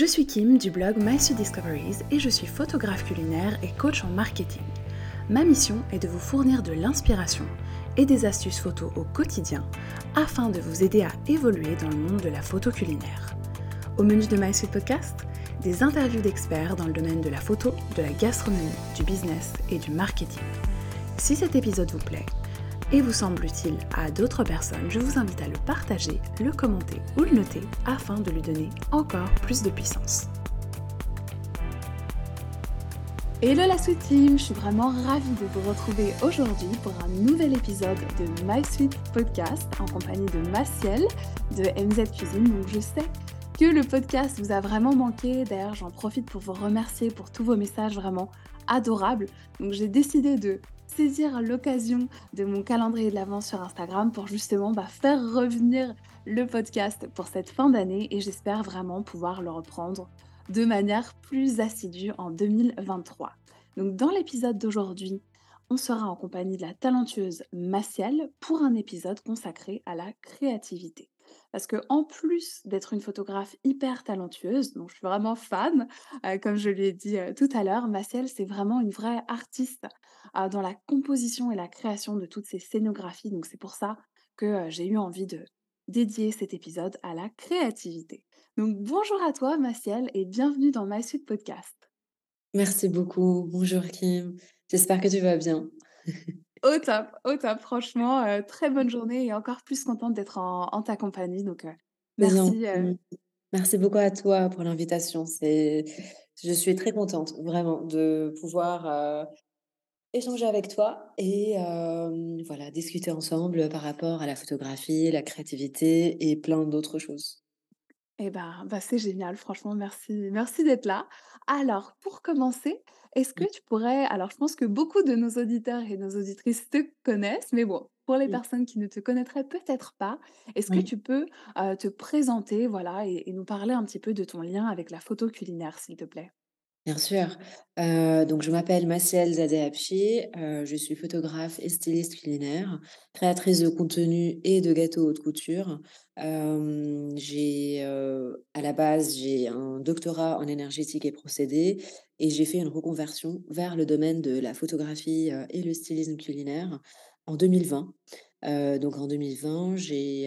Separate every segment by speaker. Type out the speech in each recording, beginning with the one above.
Speaker 1: Je suis Kim du blog My Discoveries et je suis photographe culinaire et coach en marketing. Ma mission est de vous fournir de l'inspiration et des astuces photos au quotidien afin de vous aider à évoluer dans le monde de la photo culinaire. Au menu de My Podcast, des interviews d'experts dans le domaine de la photo, de la gastronomie, du business et du marketing. Si cet épisode vous plaît, et vous semble utile à d'autres personnes, je vous invite à le partager, le commenter ou le noter afin de lui donner encore plus de puissance. Hello la Sweet Team, je suis vraiment ravie de vous retrouver aujourd'hui pour un nouvel épisode de My Sweet Podcast en compagnie de Maciel de MZ Cuisine. Donc je sais que le podcast vous a vraiment manqué. D'ailleurs, j'en profite pour vous remercier pour tous vos messages vraiment adorables. Donc j'ai décidé de saisir l'occasion de mon calendrier de l'avance sur Instagram pour justement bah, faire revenir le podcast pour cette fin d'année et j'espère vraiment pouvoir le reprendre de manière plus assidue en 2023. Donc dans l'épisode d'aujourd'hui, on sera en compagnie de la talentueuse Maciel pour un épisode consacré à la créativité. Parce que en plus d'être une photographe hyper talentueuse, dont je suis vraiment fan, euh, comme je lui ai dit euh, tout à l'heure, Maciel, c'est vraiment une vraie artiste euh, dans la composition et la création de toutes ces scénographies. Donc c'est pour ça que j'ai eu envie de dédier cet épisode à la créativité. Donc bonjour à toi, Maciel, et bienvenue dans My Suite Podcast.
Speaker 2: Merci beaucoup. Bonjour Kim. J'espère que tu vas bien.
Speaker 1: Au top, au top, franchement, euh, très bonne journée et encore plus contente d'être en, ta compagnie. Donc, euh, merci. Euh.
Speaker 2: Merci beaucoup à toi pour l'invitation. C'est, je suis très contente vraiment de pouvoir échanger avec toi et voilà discuter ensemble par rapport à la photographie, la créativité et plein d'autres choses.
Speaker 1: Eh ben, bah, c'est génial, franchement, merci, merci d'être là. Alors, pour commencer, est-ce que tu pourrais, alors je pense que beaucoup de nos auditeurs et nos auditrices te connaissent, mais bon, pour les personnes qui ne te connaîtraient peut-être pas, est-ce que tu peux te présenter, voilà, et nous parler un petit peu de ton lien avec la photo culinaire, s'il te plaît?
Speaker 2: Bien sûr. Donc je m'appelle Maciel Zadehachi, euh, je suis photographe et styliste culinaire, créatrice de contenu et de gâteaux haute couture. Euh, j'ai, à la base, j'ai un doctorat en énergétique et procédés et j'ai fait une reconversion vers le domaine de la photographie, et le stylisme culinaire en 2020. Euh, donc en 2020, j'ai,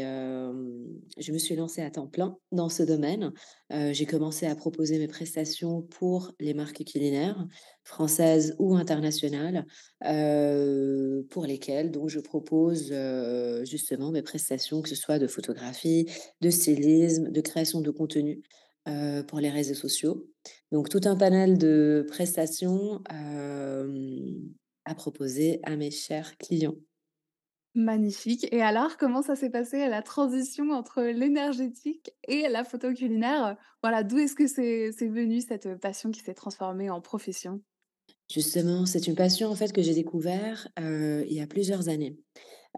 Speaker 2: je me suis lancée à temps plein dans ce domaine. Euh, j'ai commencé à proposer mes prestations pour les marques culinaires, françaises ou internationales, euh, pour lesquelles donc je propose justement mes prestations, que ce soit de photographie, de stylisme, de création de contenu pour les réseaux sociaux. Donc tout un panel de prestations à proposer à mes chers clients.
Speaker 1: Magnifique. Et alors, comment ça s'est passé la transition entre l'énergétique et la photo culinaire? Voilà, d'où est-ce que c'est c'est venu cette passion qui s'est transformée en profession?
Speaker 2: Justement, c'est une passion en fait que j'ai découvert euh, il y a plusieurs années.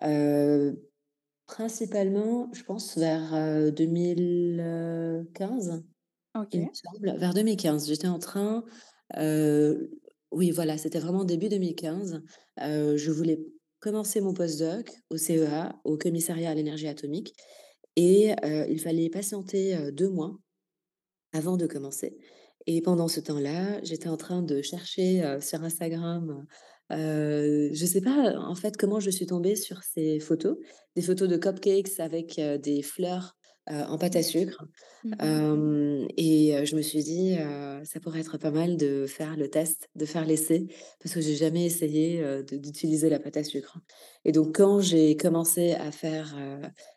Speaker 2: Euh, principalement, je pense vers 2015, il me
Speaker 1: OK.
Speaker 2: semble, vers 2015. J'étais en train, euh, oui, voilà, c'était vraiment début 2015. je voulais commencer mon postdoc au CEA, au Commissariat à l'énergie atomique, et euh, il fallait patienter euh, deux mois avant de commencer. Et pendant ce temps-là, j'étais en train de chercher euh, sur Instagram, je ne sais pas en fait comment je suis tombée sur ces photos, des photos de cupcakes avec des fleurs en pâte à sucre.
Speaker 1: Mmh
Speaker 2: et je me suis dit, «Ça pourrait être pas mal de faire le test, de faire l'essai», parce que j'ai jamais essayé, d'utiliser la pâte à sucre et donc quand j'ai commencé à faire,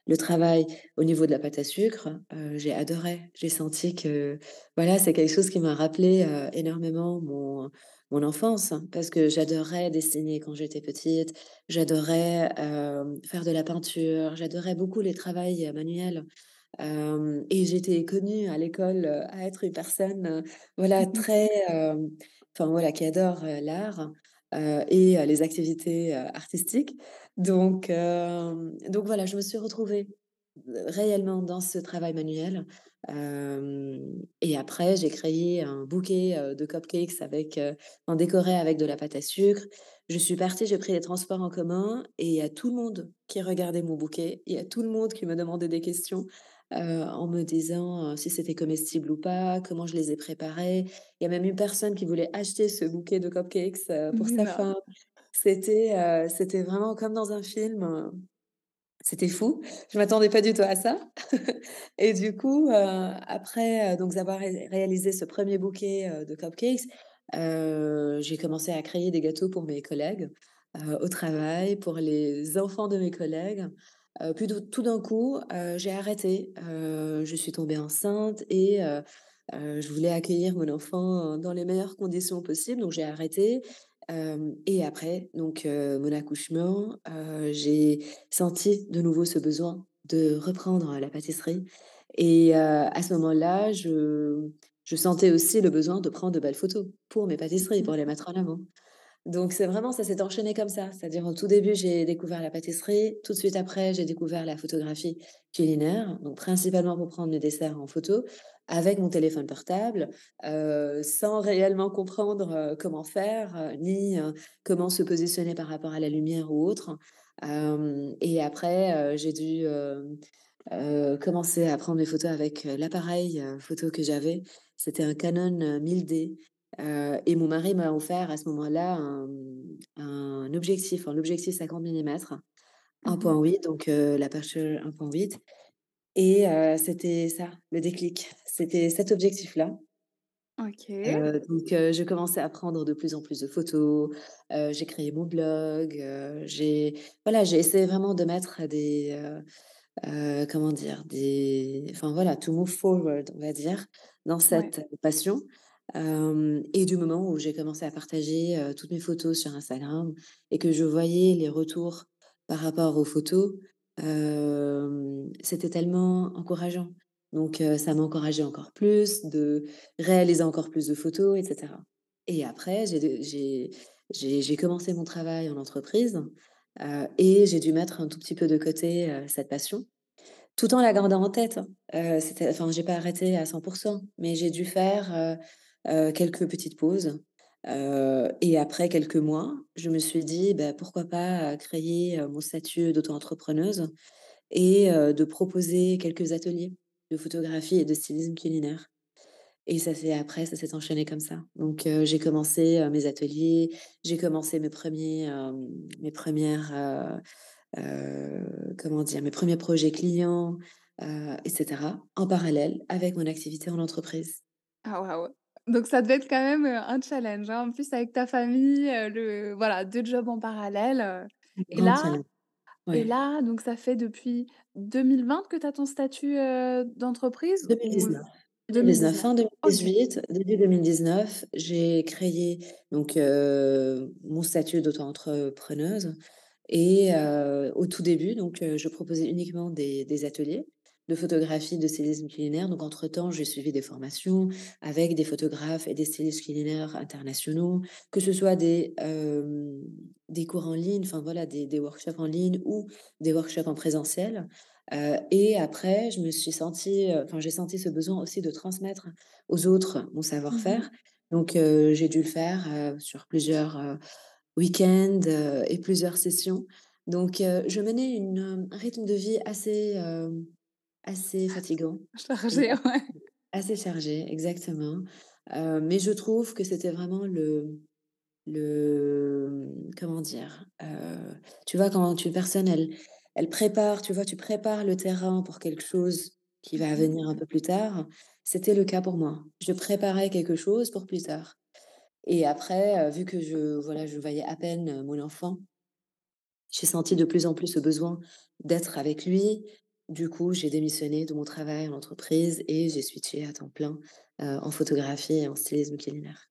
Speaker 2: le travail au niveau de la pâte à sucre, j'ai adoré. J'ai senti que, voilà, c'est quelque chose qui m'a rappelé, énormément mon mon enfance, parce que j'adorais dessiner quand j'étais petite, j'adorais, faire de la peinture, j'adorais beaucoup les travails, manuels. Et j'étais connue à l'école, à être une personne, voilà très, hem, enfin voilà qui adore, l'art, et les activités, artistiques. Donc donc voilà, je me suis retrouvée, réellement dans ce travail manuel. Et après j'ai créé un bouquet, de cupcakes avec, en décoré avec de la pâte à sucre. Je suis partie, j'ai pris les transports en commun et il y a tout le monde qui regardait mon bouquet, il y a tout le monde qui me demandait des questions. Heu, en me disant, heu, si c'était comestible ou pas, comment je les ai préparés. Il y a même une personne qui voulait acheter ce bouquet de cupcakes, heu, pour sa femme. C'était, c'était vraiment comme dans un film, c'était fou. Je m'attendais pas du tout à ça et du coup, après, donc avoir ré réalisé ce premier bouquet, de cupcakes, j'ai commencé à créer des gâteaux pour mes collègues, au travail, pour les enfants de mes collègues. Puis tout d'un coup, heu, j'ai arrêté. Heu, je suis tombée enceinte et je voulais accueillir mon enfant dans les meilleures conditions possibles, donc j'ai arrêté. Et après donc mon accouchement, j'ai senti de nouveau ce besoin de reprendre la pâtisserie et à ce moment-là, je je sentais aussi le besoin de prendre de belles photos pour mes pâtisseries, pour les mettre en avant. Donc c'est vraiment ça s'est enchaîné comme ça. C'est-à-dire au tout début, j'ai découvert la pâtisserie. Tout de suite après, j'ai découvert la photographie culinaire, donc principalement pour prendre mes desserts en photo avec mon téléphone portable, heu, sans réellement comprendre, heu, comment faire, heu, ni, comment se positionner par rapport à la lumière ou autre. Et après, j'ai dû, commencer à prendre mes photos avec, l'appareil, photo que j'avais. C'était un Canon, heu, 1000D Et mon mari m'a offert à ce moment-là un, un objectif, un objectif 50 millimètres,
Speaker 1: mh.
Speaker 2: 1.8 donc heu, l'aperture 1.8 et c'était ça, le déclic. C'était cet objectif-là.
Speaker 1: OK.
Speaker 2: Donc je commençais à prendre de plus en plus de photos, j'ai créé mon blog, j'ai voilà, j'ai essayé vraiment de mettre des, comment dire? Des enfin voilà, to move forward, on va dire, dans
Speaker 1: Ouais.
Speaker 2: cette passion. Et du moment où j'ai commencé à partager, toutes mes photos sur Instagram et que je voyais les retours par rapport aux photos, c'était tellement encourageant. Donc ça m'a encouragée encore plus de réaliser encore plus de photos et cetera. Et après j'ai commencé mon travail en entreprise, et j'ai dû mettre un tout petit peu de côté, cette passion tout en la gardant en tête, hein. Enfin, j'ai pas arrêté à 100% mais j'ai dû faire, quelques petites pauses. Heu et après quelques mois, je me suis dit: «Bah, pourquoi pas, heu, créer, mon statut d'auto-entrepreneuse et de proposer quelques ateliers de photographie et de stylisme culinaire». Et ça s'est après, ça s'est enchaîné comme ça. Donc j'ai commencé, mes ateliers, j'ai commencé mes premiers er mes premières, comment dire? Mes premiers projets clients, heu et cetera, en parallèle avec mon activité en entreprise.
Speaker 1: Ah waouh! Donc ça devait être quand même, heu, un challenge, hein, en plus avec ta famille, heu, le voilà 2 jobs en parallèle, heu et là et là, donc ça fait depuis 2020 que tu as ton statut, d'entreprise ou
Speaker 2: 2019. 2019,
Speaker 1: 2019?
Speaker 2: fin
Speaker 1: OK.
Speaker 2: 2018, début 2019, j'ai créé donc mon statut d'auto-entrepreneuse et au tout début donc je proposais uniquement des des ateliers de photographie, de stylisme culinaire. Donc entre-temps, j'ai suivi des formations avec des photographes et des stylistes culinaires internationaux, que ce soit des, des cours en ligne, enfin voilà, des des workshops en ligne ou des workshops en présentiel. Heu et après, je me suis sentie, heu, enfin, j'ai senti ce besoin aussi de transmettre aux autres mon
Speaker 1: Mmh
Speaker 2: savoir-faire. Donc heu, j'ai dû le faire, sur plusieurs, week-ends, et plusieurs sessions. Donc je menais une, un rythme de vie assez, assez fatigant
Speaker 1: Chargé, ouais.
Speaker 2: assez chargé, exactement. Heu, mais je trouve que c'était vraiment le le, comment dire? Heu, tu vois, quand une personne, elle elle prépare, tu vois, tu prépares le terrain pour quelque chose qui va
Speaker 1: Mmh
Speaker 2: venir un peu plus tard, c'était le cas pour moi. Je préparais quelque chose pour plus tard et après, heu, vu que je voilà, je voyais à peine, mon enfant, j'ai senti de plus en plus ce besoin d'être avec lui. Du coup, j'ai démissionné de mon travail en entreprise et j'ai switché à temps plein, heu, en photographie et en stylisme culinaire.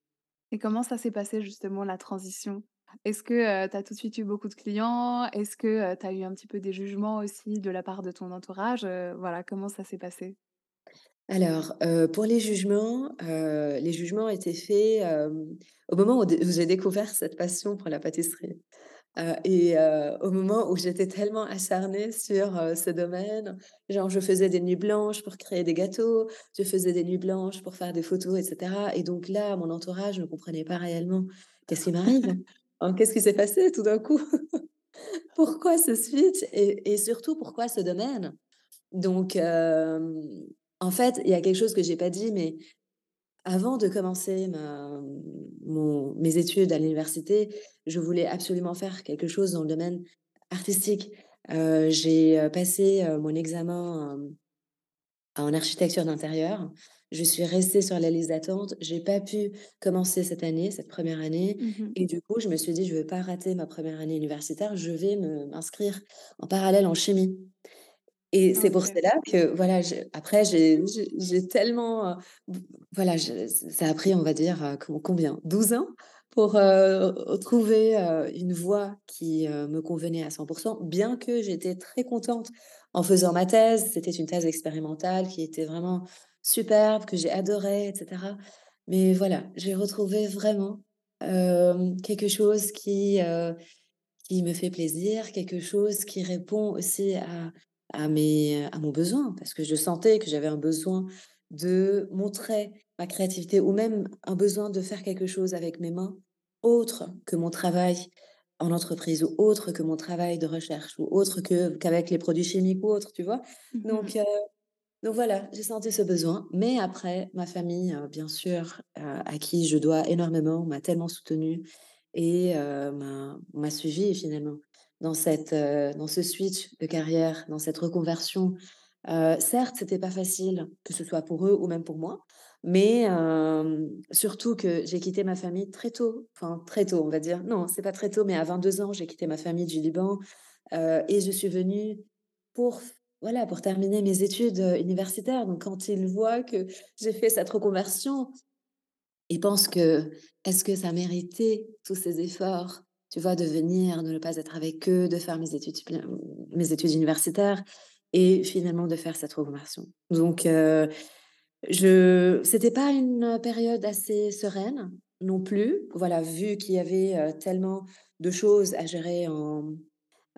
Speaker 1: et comment ça s'est passé justement la transition? Est-ce que, heu, tu as tout de suite eu beaucoup de clients? Est-ce que, heu, tu as eu un petit peu des jugements aussi de la part de ton entourage? Heu, voilà, comment ça s'est passé?
Speaker 2: Alors, heu, pour les jugements, les jugements étaient faits, au moment où où j'ai découvert cette passion pour la pâtisserie, heu et heu, au moment où j'étais tellement acharnée sur, heu, ce domaine. Genre, je faisais des nuits blanches pour créer des gâteaux, je faisais des nuits blanches pour faire des photos et cetera et donc là, mon entourage ne comprenait pas réellement: «Qu'est-ce qui m'arrive? Hein, qu'est-ce qui s'est passé tout d'un coup? Pourquoi ce switch? Et et surtout pourquoi ce domaine?» Donc, en fait, il y a quelque chose que j'ai pas dit, mais avant de commencer ma mon mes études à l'université, je voulais absolument faire quelque chose dans le domaine artistique. Heu, j'ai, heu, passé, heu, mon examen, en architecture d'intérieur. Je suis restée sur la liste d'attente. J'ai pas pu commencer cette année, cette première année
Speaker 1: Mmh
Speaker 2: et du coup, je me suis dit: «Je veux pas rater ma première année universitaire, je vais m'inscrire en parallèle en chimie». Et c'est pour cela que voilà, je après j'ai tellement, heu, v voilà, je ça a pris, on va dire, com combien? 12 ans pour, heu, trouver, heu, une voie qui, me convenait à 100 bien que j'étais très contente en faisant ma thèse. C'était une thèse expérimentale qui était vraiment superbe, que j'ai adorée et cetera. Mais voilà, j'ai retrouvé vraiment, quelque chose qui, qui me fait plaisir, quelque chose qui répond aussi à à mes à mon besoin. Parce que je sentais que j'avais un besoin de montrer ma créativité ou même un besoin de faire quelque chose avec mes mains, autre que mon travail en entreprise ou autre que mon travail de recherche ou autre que qu'avec les produits chimiques ou autres, tu vois? Donc heu, donc voilà, j'ai senti ce besoin. Mais après, ma famille, heu, bien sûr, heu, à qui je dois énormément, m'a tellement soutenue et m'a suivie finalement dans cette, heu, dans ce switch de carrière, dans cette reconversion. Heu, certes, c'était pas facile, que ce soit pour eux ou même pour moi, mais hem, surtout que j'ai quitté ma famille très tôt, enfin très tôt, on va dire. Non, c'est pas très tôt, mais à 22 ans, j'ai quitté ma famille du Liban, heu et je suis venue pour voilà, pour terminer mes études, universitaires. Donc quand ils voient que j'ai fait cette reconversion, ils pensent que: «Est-ce que ça méritait tous ces efforts?» Tu vois? De venir, de ne pas être avec eux, de faire mes études mes études universitaires et finalement de faire cette reconversion. Donc heu, je c'était pas une, période assez sereine non plus. Voilà, vu qu'il y avait, heu, tellement de choses à gérer en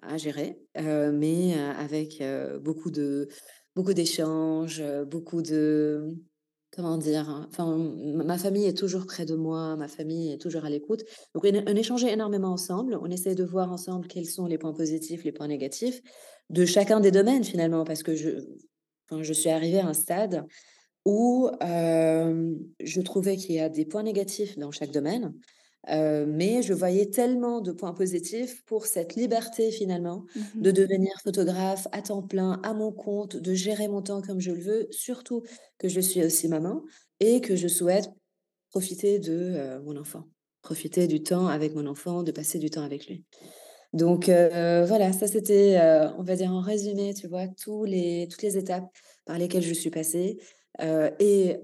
Speaker 2: à gérer, heu, mais heu, avec, beaucoup de beaucoup d'échanges, beaucoup de comment dire? hein, Enfin, ma famille est toujours près de moi, ma famille est toujours à l'écoute. Donc on échangeait énormément ensemble. On essaie de voir ensemble quels sont les points positifs, les points négatifs de chacun des domaines finalement. Parce que je je suis arrivée à un stade où, hem, je trouvais qu'il y a des points négatifs dans chaque domaine, heu, mais je voyais tellement de points positifs pour cette liberté finalement
Speaker 1: Mmh
Speaker 2: de devenir photographe à temps plein, à mon compte, de gérer mon temps comme je le veux. Surtout que je suis aussi maman et que je souhaite profiter de, heu, mon enfant. Profiter du temps avec mon enfant, de passer du temps avec lui. Donc heu, voilà, ça c'était, on va dire en résumé, tu vois, tous les toutes les étapes par lesquelles je suis passée, et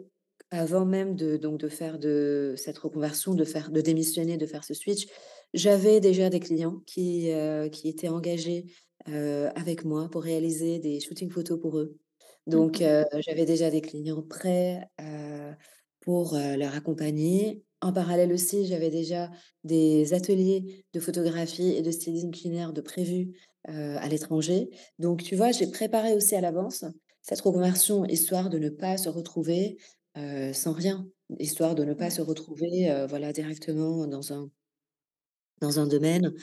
Speaker 2: avant même de donc de faire de cette reconversion, de faire de démissionner, de faire ce switch, j'avais déjà des clients qui, heu, qui étaient engagés, heu, avec moi pour réaliser des shootings photos pour eux. Donc heu, j'avais déjà des clients prêts, pour, leur accompagner. En parallèle aussi, j'avais déjà des ateliers de photographie et de stylisme culinaire de prévus, à l'étranger. Donc tu vois, j'ai préparé aussi à l'avance cette reconversion, histoire de ne pas se retrouver, heu, sans rien, histoire de ne pas se
Speaker 1: Ouais.
Speaker 2: retrouver, heu, voilà, directement dans un dans un domaine,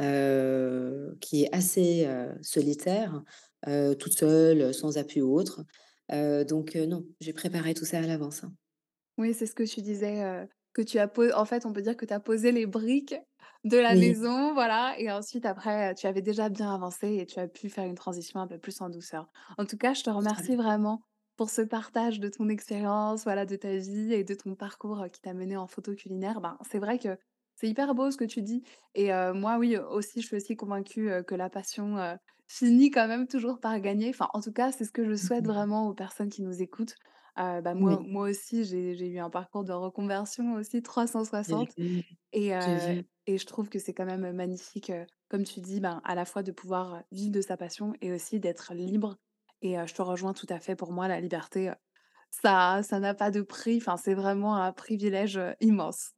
Speaker 2: heu, qui est assez, heu, solitaire, heu, toute seule, sans appui ou autre. Heu, donc heu, non, j'ai préparé tout ça à l'avance, hein.
Speaker 1: Oui, c'est ce que tu disais, heu, que tu as po en fait, on peut dire que tu as posé les briques de la
Speaker 2: Oui,
Speaker 1: maison, voilà et ensuite après, heu, tu avais déjà bien avancé et tu as pu faire une transition un peu plus en douceur. En tout cas, je te remercie vraiment pour ce partage de ton expérience, voilà, de ta vie et de ton parcours, qui t'a mené en photo culinaire. Ben, c'est vrai que c'est hyper beau ce que tu dis et moi, oui, aussi, je suis aussi convaincue, que la passion, finit quand même toujours par gagner. Enfin, en tout cas, c'est ce que je souhaite
Speaker 2: Mmh
Speaker 1: vraiment aux personnes qui nous écoutent. Bah, moi
Speaker 2: Oui,
Speaker 1: moi aussi, j'ai eu un parcours de reconversion aussi
Speaker 2: j'ai
Speaker 1: 360
Speaker 2: vu,
Speaker 1: et et je trouve que c'est quand même, magnifique, comme tu dis, ben, à la fois de pouvoir, vivre de sa passion et aussi d'être libre et je te rejoins tout à fait. Pour moi, la liberté, ça ça n'a pas de prix, enfin, c'est vraiment un privilège, immense.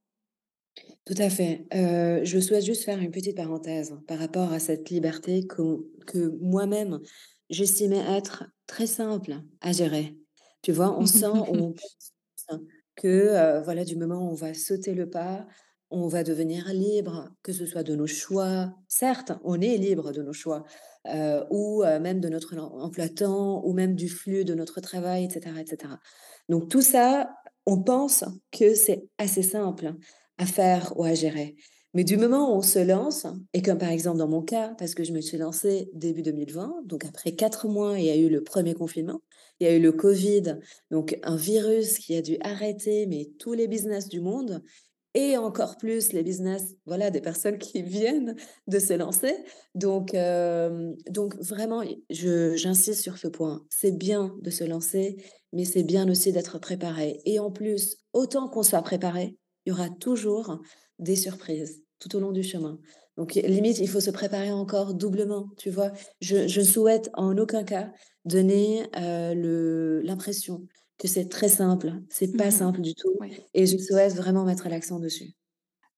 Speaker 2: Tout à fait. Je souhaite juste faire une petite parenthèse par rapport à cette liberté que que moi-même, j'estimais être très simple à gérer. Tu vois? On sent ou on pense que, voilà, du moment où on va sauter le pas, on va devenir libre, que ce soit de nos choix. Certes, on est libre de nos choix, heu, ou heu, même de notre em emploi-temps ou même du flux de notre travail et cetera et cetera. Donc tout ça, on pense que c'est assez simple à faire ou à gérer. Mais du moment où on se lance et comme par exemple dans mon cas, parce que je me suis lancée début 2020, donc après 4 mois, il y a eu le premier confinement, il y a eu le covid, donc un virus qui a dû arrêter mais tous les business du monde et encore plus les business, voilà, des personnes qui viennent de se lancer. Donc, hem, donc vraiment, j'insiste sur ce point. C'est bien de se lancer, mais c'est bien aussi d'être préparé et en plus, autant qu'on soit préparé, il y aura toujours des surprises tout au long du chemin. Donc limite, il faut se préparer encore doublement, tu vois? Je je souhaite en aucun cas donner, le l'impression que c'est très simple. C'est pas
Speaker 1: Mmh
Speaker 2: simple du tout
Speaker 1: Oui.
Speaker 2: et je souhaite vraiment mettre l'accent dessus.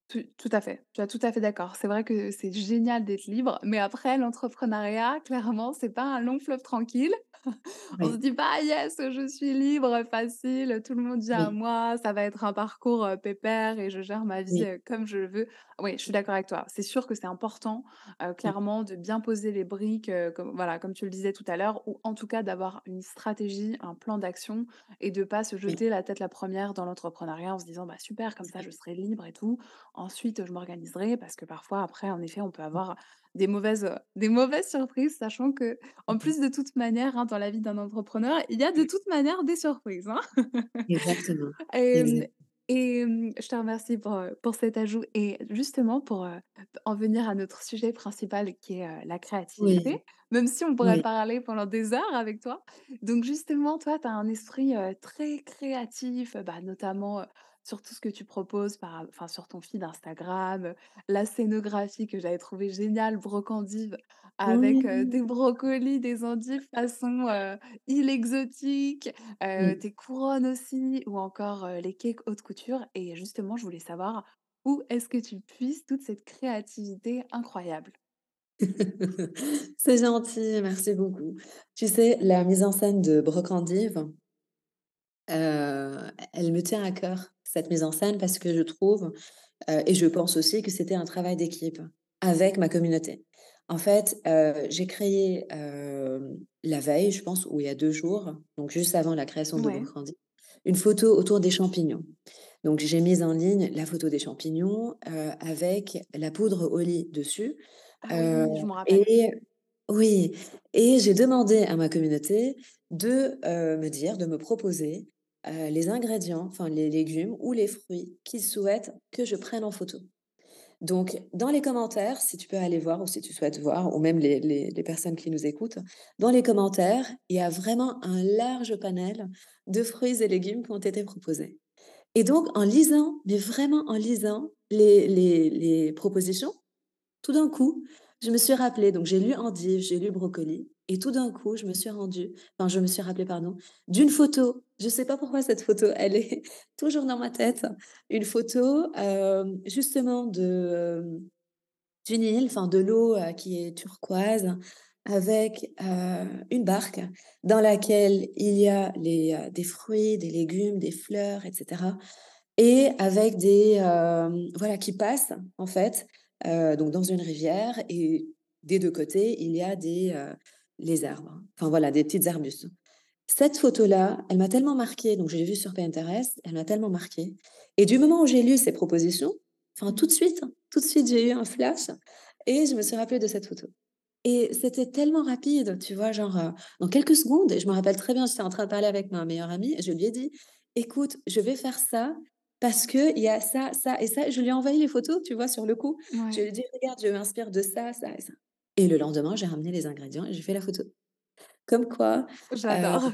Speaker 1: Tout tout à fait, tu as tout à fait d'accord. C'est vrai que c'est génial d'être libre, mais après l'entrepreneuriat, clairement, c'est pas un long fleuve tranquille. On se dit pas: «Yes, je suis libre, facile, tout le monde vient à moi, ça va être un parcours, pépère et je gère ma vie,
Speaker 2: oui,
Speaker 1: comme je le veux». Oui, je suis d'accord avec toi. C'est sûr que c'est important, clairement de bien poser les briques, comme voilà, comme tu le disais tout à l'heure ou en tout cas d'avoir une stratégie, un plan d'action et de pas se jeter la tête la première dans l'entrepreneuriat en se disant: «Bah, super, comme ça je serai libre et tout». Ensuite, je m'organiserai parce que parfois après, en effet, on peut avoir des mauvaises, des mauvaises surprises, sachant que en
Speaker 2: mmh
Speaker 1: plus, de toute manière, hein, dans la vie d'un entrepreneur, il y a de toute manière des surprises, hein.
Speaker 2: Exactement,
Speaker 1: et je te remercie pour, pour cet ajout et justement pour, en venir à notre sujet principal qui est, la
Speaker 2: Oui,
Speaker 1: créativité, même si on pourrait
Speaker 2: oui.
Speaker 1: parler pendant des heures avec toi. Donc justement, toi, tu as un esprit, très créatif, bah, notamment, sur tout ce que tu proposes par enfin, sur ton feed Instagram, la scénographie que j'avais trouvée géniale, brocandive, avec, heu, des
Speaker 2: Oui,
Speaker 1: brocolis, des endives façon, heu, île exotique, Heu,
Speaker 2: mmh.
Speaker 1: tes couronnes aussi ou encore, les cakes haute couture et justement, je voulais savoir où est-ce que tu puises toute cette créativité incroyable?
Speaker 2: C'est gentil, merci beaucoup. Tu sais, la mise en scène de Brocandive, elle me tient à cœur, cette mise en scène, parce que je trouve et je pense aussi que c'était un travail d'équipe avec ma communauté. En fait, j'ai créé, la veille, je pense, ou il y a 2 jours, donc juste avant la création de
Speaker 1: Ouais.
Speaker 2: Une photo autour des champignons. Donc j'ai mis en ligne la photo des champignons, avec la poudre au lit dessus,
Speaker 1: Ah oui, je m'en rappelle.
Speaker 2: et oui et j'ai demandé à ma communauté de, me dire, de me proposer, heu, les ingrédients, enfin les légumes ou les fruits qu'ils souhaitent que je prenne en photo. Donc dans les commentaires, si tu peux aller voir ou si tu souhaites voir ou même les les les personnes qui nous écoutent, dans les commentaires, il y a vraiment un large panel de fruits et légumes qui ont été proposés. Et donc en lisant, mais vraiment en lisant les les propositions, tout d'un coup, je me suis rappelée, donc j'ai lu endive, j'ai lu brocoli et tout d'un coup, je me suis rendue enfin je me suis rappelée, pardon, d'une photo. Je ne sais pas pourquoi cette photo, elle est toujours dans ma tête. Une photo, hem, justement de, hem, d'une île, enfin de l'eau, heu, qui est turquoise avec, heu, une barque dans laquelle il y a les, des fruits, des légumes, des fleurs et cetera et avec des, voilà, qui passent en fait, heu, donc dans une rivière et des 2 côtés, il y a des, heu, les arbres. Enfin voilà, des petites arbustes. Cette photo-là, elle m'a tellement marquée, donc je l'ai vue sur Pinterest, elle m'a tellement marquée et du moment où j'ai lu ces propositions, enfin tout de suite, tout de suite, j'ai eu un flash et je me suis rappelée de cette photo. Et c'était tellement rapide, tu vois? Genre, heu, en quelques secondes et je me rappelle très bien, j'étais en train de parler avec ma meilleure amie et je lui ai dit: «Écoute, je vais faire ça parce qu'il y a ça, ça et ça». Je lui ai envoyé les photos, tu vois, sur le coup. Je lui ai dit: «Regarde, je m'inspire de ça, ça et ça» et le lendemain, j'ai ramené les ingrédients et j'ai fait la photo. Comme quoi, heu,
Speaker 1: j'adore.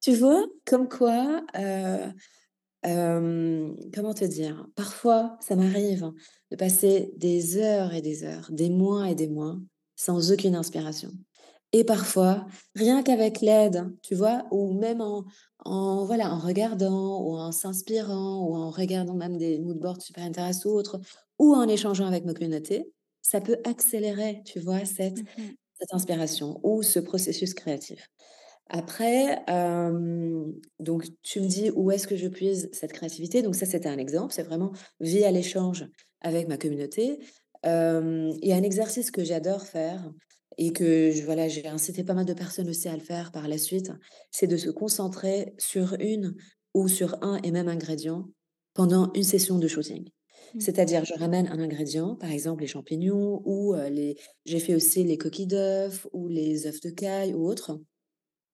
Speaker 2: tu vois? Comme quoi, heu Hem, comment te dire? Parfois, ça m'arrive de passer des heures et des heures, des mois et des mois sans aucune inspiration. Et parfois, rien qu'avec l'aide, tu vois? Ou même en en voilà, en regardant ou en s'inspirant ou en regardant même des moodboards super intéressants ou autres, ou en échangeant avec ma communauté, ça peut accélérer, tu vois, cette
Speaker 1: Mmh
Speaker 2: cette inspiration ou ce processus créatif. Après, donc tu me dis: «Où est-ce que je puise cette créativité?» donc ça, c'était un exemple, c'est vraiment via l'échange avec ma communauté. Il y a un exercice que j'adore faire et que je voilà, j'ai incité pas mal de personnes aussi à le faire par la suite, c'est de se concentrer sur une ou sur un et même ingrédient pendant une session de shooting.
Speaker 1: Mmh.
Speaker 2: C'est-à-dire, je ramène un ingrédient, par exemple les champignons ou heu, les j'ai fait aussi les coquilles d'œufs ou les œufs de caille ou autres,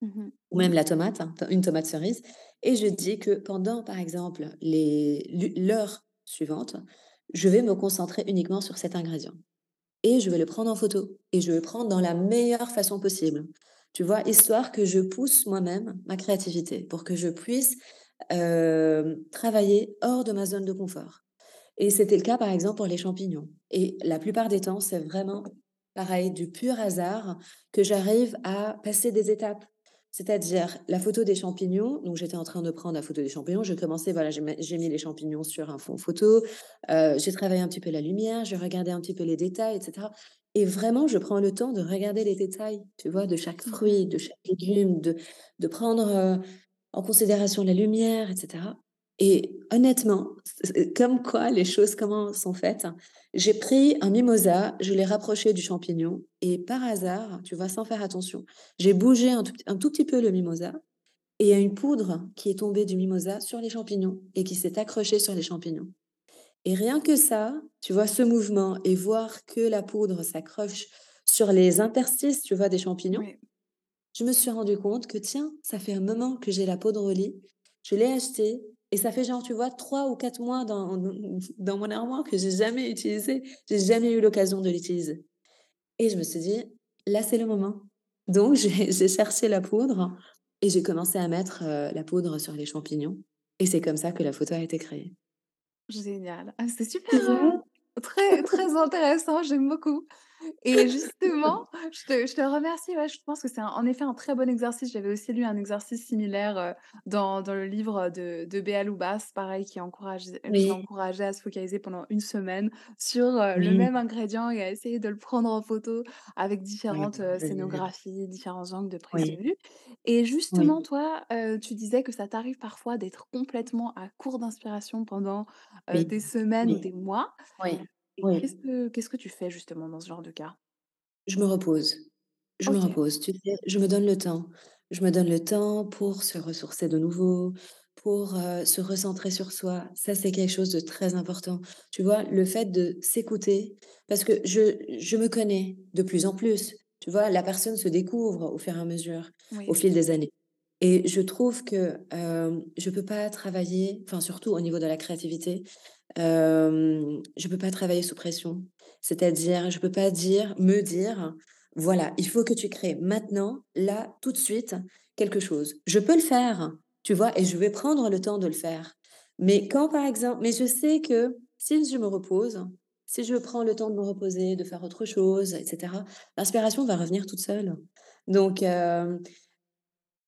Speaker 1: Mmh
Speaker 2: ou même la tomate, hein, une tomate cerise et je dis que pendant, par exemple, les l'heure suivante, je vais me concentrer uniquement sur cet ingrédient et je vais le prendre en photo et je vais le prendre dans la meilleure façon possible. Tu vois? Histoire que je pousse moi-même ma créativité pour que je puisse, hem, travailler hors de ma zone de confort. Et c'était le cas, par exemple, pour les champignons. Et la plupart des temps, c'est vraiment pareil, du pur hasard que j'arrive à passer des étapes. C'est-à-dire la photo des champignons. Donc, j'étais en train de prendre la photo des champignons. J'ai commencé, voilà, j'ai mis les champignons sur un fond photo. Heu, j'ai travaillé un petit peu la lumière, j'ai regardé un petit peu les détails, et cetera. Et vraiment, je prends le temps de regarder les détails, tu vois, de chaque fruit, de chaque légume, de de prendre, heu, en considération la lumière, et cetera. Et honnêtement, comme quoi les choses, comment sont faites, j'ai pris un mimosa, je l'ai rapproché du champignon et par hasard, tu vois, sans faire attention, j'ai bougé un tout p un tout petit peu le mimosa et il y a une poudre qui est tombée du mimosa sur les champignons et qui s'est accrochée sur les champignons. Et rien que ça, tu vois, ce mouvement et voir que la poudre s'accroche sur les interstices, tu vois, des champignons,
Speaker 1: Oui.
Speaker 2: je me suis rendu compte que tiens, ça fait un moment que j'ai la poudre au lit. Je l'ai achetée et ça fait genre, tu vois, 3 ou 4 mois dans dans mon armoire que j'ai jamais utilisé. J'ai jamais eu l'occasion de l'utiliser et je me suis dit: «Là, c'est le moment». Donc j'ai cherché la poudre et j'ai commencé à mettre, heu, la poudre sur les champignons et c'est comme ça que la photo a été créée.
Speaker 1: Génial. Ah, c'est super,
Speaker 2: vois?
Speaker 1: très très intéressant, j'aime beaucoup et justement, je te je te remercie, ouais, je pense que c'est en effet un très bon exercice. J'avais aussi lu un exercice similaire, heu, dans dans le livre, de de Béa Loubas, pareil, qui encourageait qui encourageait à se focaliser pendant une semaine sur, heu, le même ingrédient et à essayer de le prendre en photo avec différentes,
Speaker 2: génial.
Speaker 1: scénographies, différents angles de prise de vue et justement, toi, tu disais que ça t'arrive parfois d'être complètement à court d'inspiration pendant, des semaines ou des mois
Speaker 2: oui,
Speaker 1: qu'est-ce que qu'est-ce que tu fais justement dans ce genre de cas?
Speaker 2: Je me repose. Je me repose, tu sais? Je me donne le temps. Je me donne le temps pour se ressourcer de nouveau, pour, se recentrer sur soi. Ça, c'est quelque chose de très important. Tu vois? Le fait de s'écouter parce que je je me connais de plus en plus. Tu vois? La personne se découvre au fur et à mesure, au fil des années et je trouve que, je peux pas travailler enfin, surtout au niveau de la créativité, je peux pas travailler sous pression. C'est-à-dire, je peux pas dire me dire: «Voilà, il faut que tu crées maintenant, là, tout de suite, quelque chose». Je peux le faire, tu vois? Et je vais prendre le temps de le faire. Mais quand, par exemple mais je sais que si je me repose, si je prends le temps de me reposer, de faire autre chose et cetera, l'inspiration va revenir toute seule. Donc,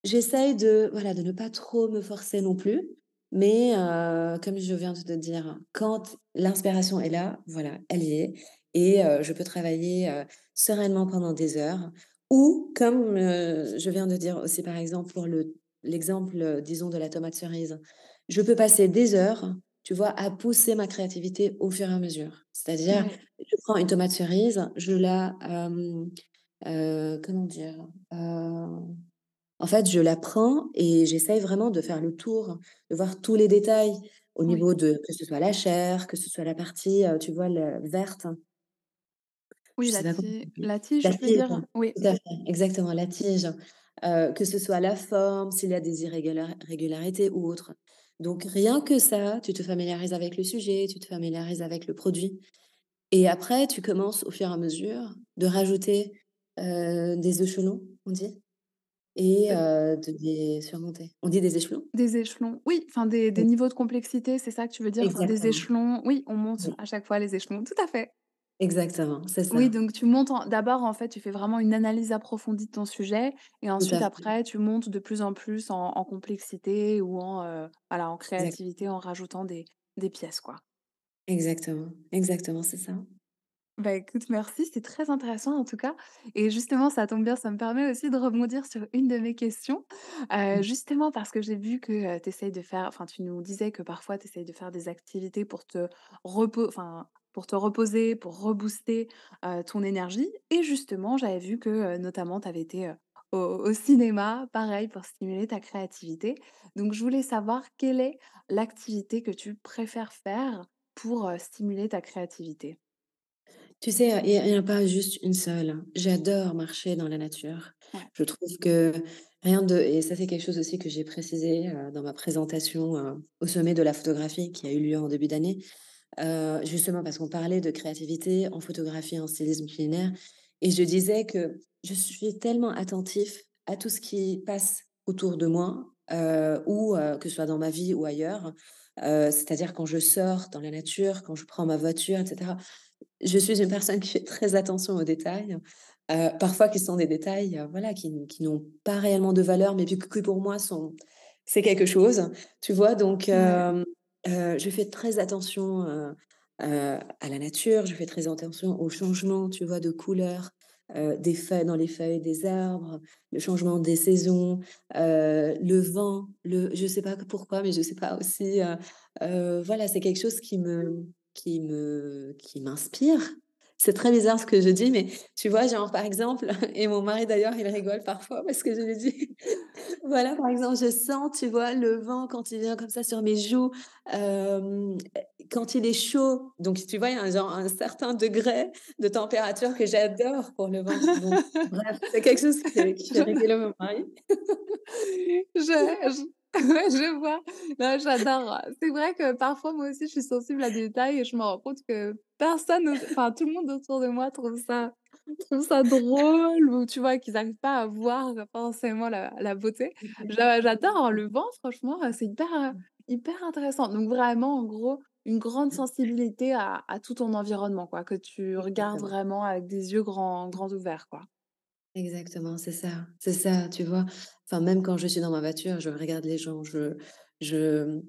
Speaker 2: J'essaye de, voilà, de ne pas trop me forcer non plus, mais heu, comme je viens de te dire, quand l'inspiration est là, voilà, elle y est et heu, je peux travailler, heu, sereinement pendant des heures ou comme, je viens de dire aussi, par exemple, pour le l'exemple, disons de la tomate cerise, je peux passer des heures, tu vois, à pousser ma créativité au fur et à mesure. C'est-à-dire, je prends une tomate cerise, je la, comment dire? En fait, je la prends et j'essaye vraiment de faire le tour, de voir tous les détails au
Speaker 1: oui.
Speaker 2: niveau de que ce soit la chair, que ce soit la partie, tu vois, verte.
Speaker 1: Oui,
Speaker 2: Je
Speaker 1: la tige,
Speaker 2: La
Speaker 1: tu veux
Speaker 2: tige,
Speaker 1: dire? Oui.
Speaker 2: tout à fait, exactement, la tige, que ce soit la forme, s'il y a des irrégular régularités ou autres. Donc rien que ça, tu te familiarises avec le sujet, tu te familiarises avec le produit et après tu commences au fur et à mesure de rajouter, des échelons, on dit? Et de les surmonter. On dit des échelons?
Speaker 1: des échelons, oui, enfin des des
Speaker 2: Oui,
Speaker 1: niveaux de complexité, c'est ça que tu veux dire? Enfin des échelons, oui, on monte
Speaker 2: Oui,
Speaker 1: à chaque fois les échelons, tout à fait.
Speaker 2: exactement, c'est
Speaker 1: Oui,
Speaker 2: ça.
Speaker 1: donc tu montes en d'abord, en fait, tu fais vraiment une analyse approfondie de ton sujet et ensuite après tu montes de plus en plus en en complexité ou en, voilà, en créativité en rajoutant des des pièces, quoi.
Speaker 2: exactement, exactement, c'est ça.
Speaker 1: Bah, écoute, merci, c'était très intéressant en tout cas. Et justement, ça tombe bien, ça me permet aussi de rebondir sur une de mes questions.
Speaker 2: Mmh.
Speaker 1: justement parce que j'ai vu que, tu essayes de faire enfin, tu nous disais que parfois tu essayes de faire des activités pour te repo enfin, pour te reposer, pour rebooster, ton énergie et justement, j'avais vu que, notamment, tu avais été, au au cinéma, pareil pour stimuler ta créativité. Donc je voulais savoir quelle est l'activité que tu préfères faire pour, stimuler ta créativité?
Speaker 2: Tu sais, il y a pas juste une seule. J'adore marcher dans la nature.
Speaker 1: Ouais.
Speaker 2: Je trouve que rien de et ça, c'est quelque chose aussi que j'ai précisé, heu, dans ma présentation, heu, au sommet de la photographie qui a eu lieu en début d'année. Heu, justement parce qu'on parlait de créativité en photographie, en stylisme culinaire et je disais que je suis tellement attentif à tout ce qui passe autour de moi, ou que ce soit dans ma vie ou ailleurs. C'est-à-dire quand je sors dans la nature, quand je prends ma voiture et cetera. Je suis une personne qui fait très attention aux détails, parfois qui sont des détails, voilà, qui qui n'ont pas réellement de valeur, mais que pour moi sont c'est quelque chose, tu vois? Donc je fais très attention, à la nature, je fais très attention aux changements, tu vois, de couleurs, heu, des feuilles dans les feuilles des arbres, le changement des saisons, le vent, le je sais pas pourquoi, mais je sais pas aussi, voilà, c'est quelque chose qui me qui me qui m'inspire. C'est très bizarre ce que je dis, mais tu vois, genre, par exemple et mon mari d'ailleurs, il rigole parfois parce que je lui dis voilà, par exemple, je sens, tu vois, le vent quand il vient comme ça sur mes joues, quand il est chaud. Donc tu vois, il y a un genre un certain degré de température que j'adore pour le vent. Donc bref, c'est quelque chose qui fait qui fait rigoler mon mari.
Speaker 1: Je je ouais, je vois. Non, j'adore. C'est vrai que parfois, moi aussi, je suis sensible à des détails et je me rends compte que personne enfin, tout le monde autour de moi trouve ça trouve ça drôle ou tu vois, qu'ils arrivent pas à voir forcément la la beauté. J'a j'adore le vent, franchement, c'est hyper, hyper intéressant. Donc vraiment, en gros, une grande sensibilité à à tout ton environnement, quoi, que tu regardes
Speaker 2: Exactement.
Speaker 1: vraiment avec des yeux grands grands ouverts, quoi.
Speaker 2: Exactement, c'est ça, c'est ça, tu vois? Enfin, même quand je suis dans ma voiture, je regarde les gens, je je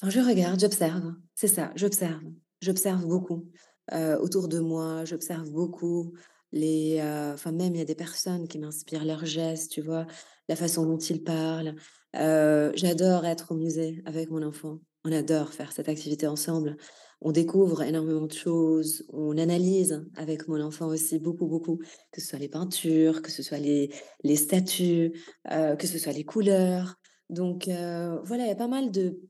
Speaker 2: enfin, je regarde, j'observe, c'est ça, j'observe. J'observe beaucoup, heu, autour de moi, j'observe beaucoup les, heu, enfin, même il y a des personnes qui m'inspirent leurs gestes, tu vois? La façon dont ils parlent. Heu, j'adore être au musée avec mon enfant. On adore faire cette activité ensemble. On découvre énormément de choses, on analyse avec mon enfant aussi beaucoup, beaucoup, que ce soit les peintures, que ce soit les les statues, heu, que ce soit les couleurs. Donc heu, voilà, il y a pas mal de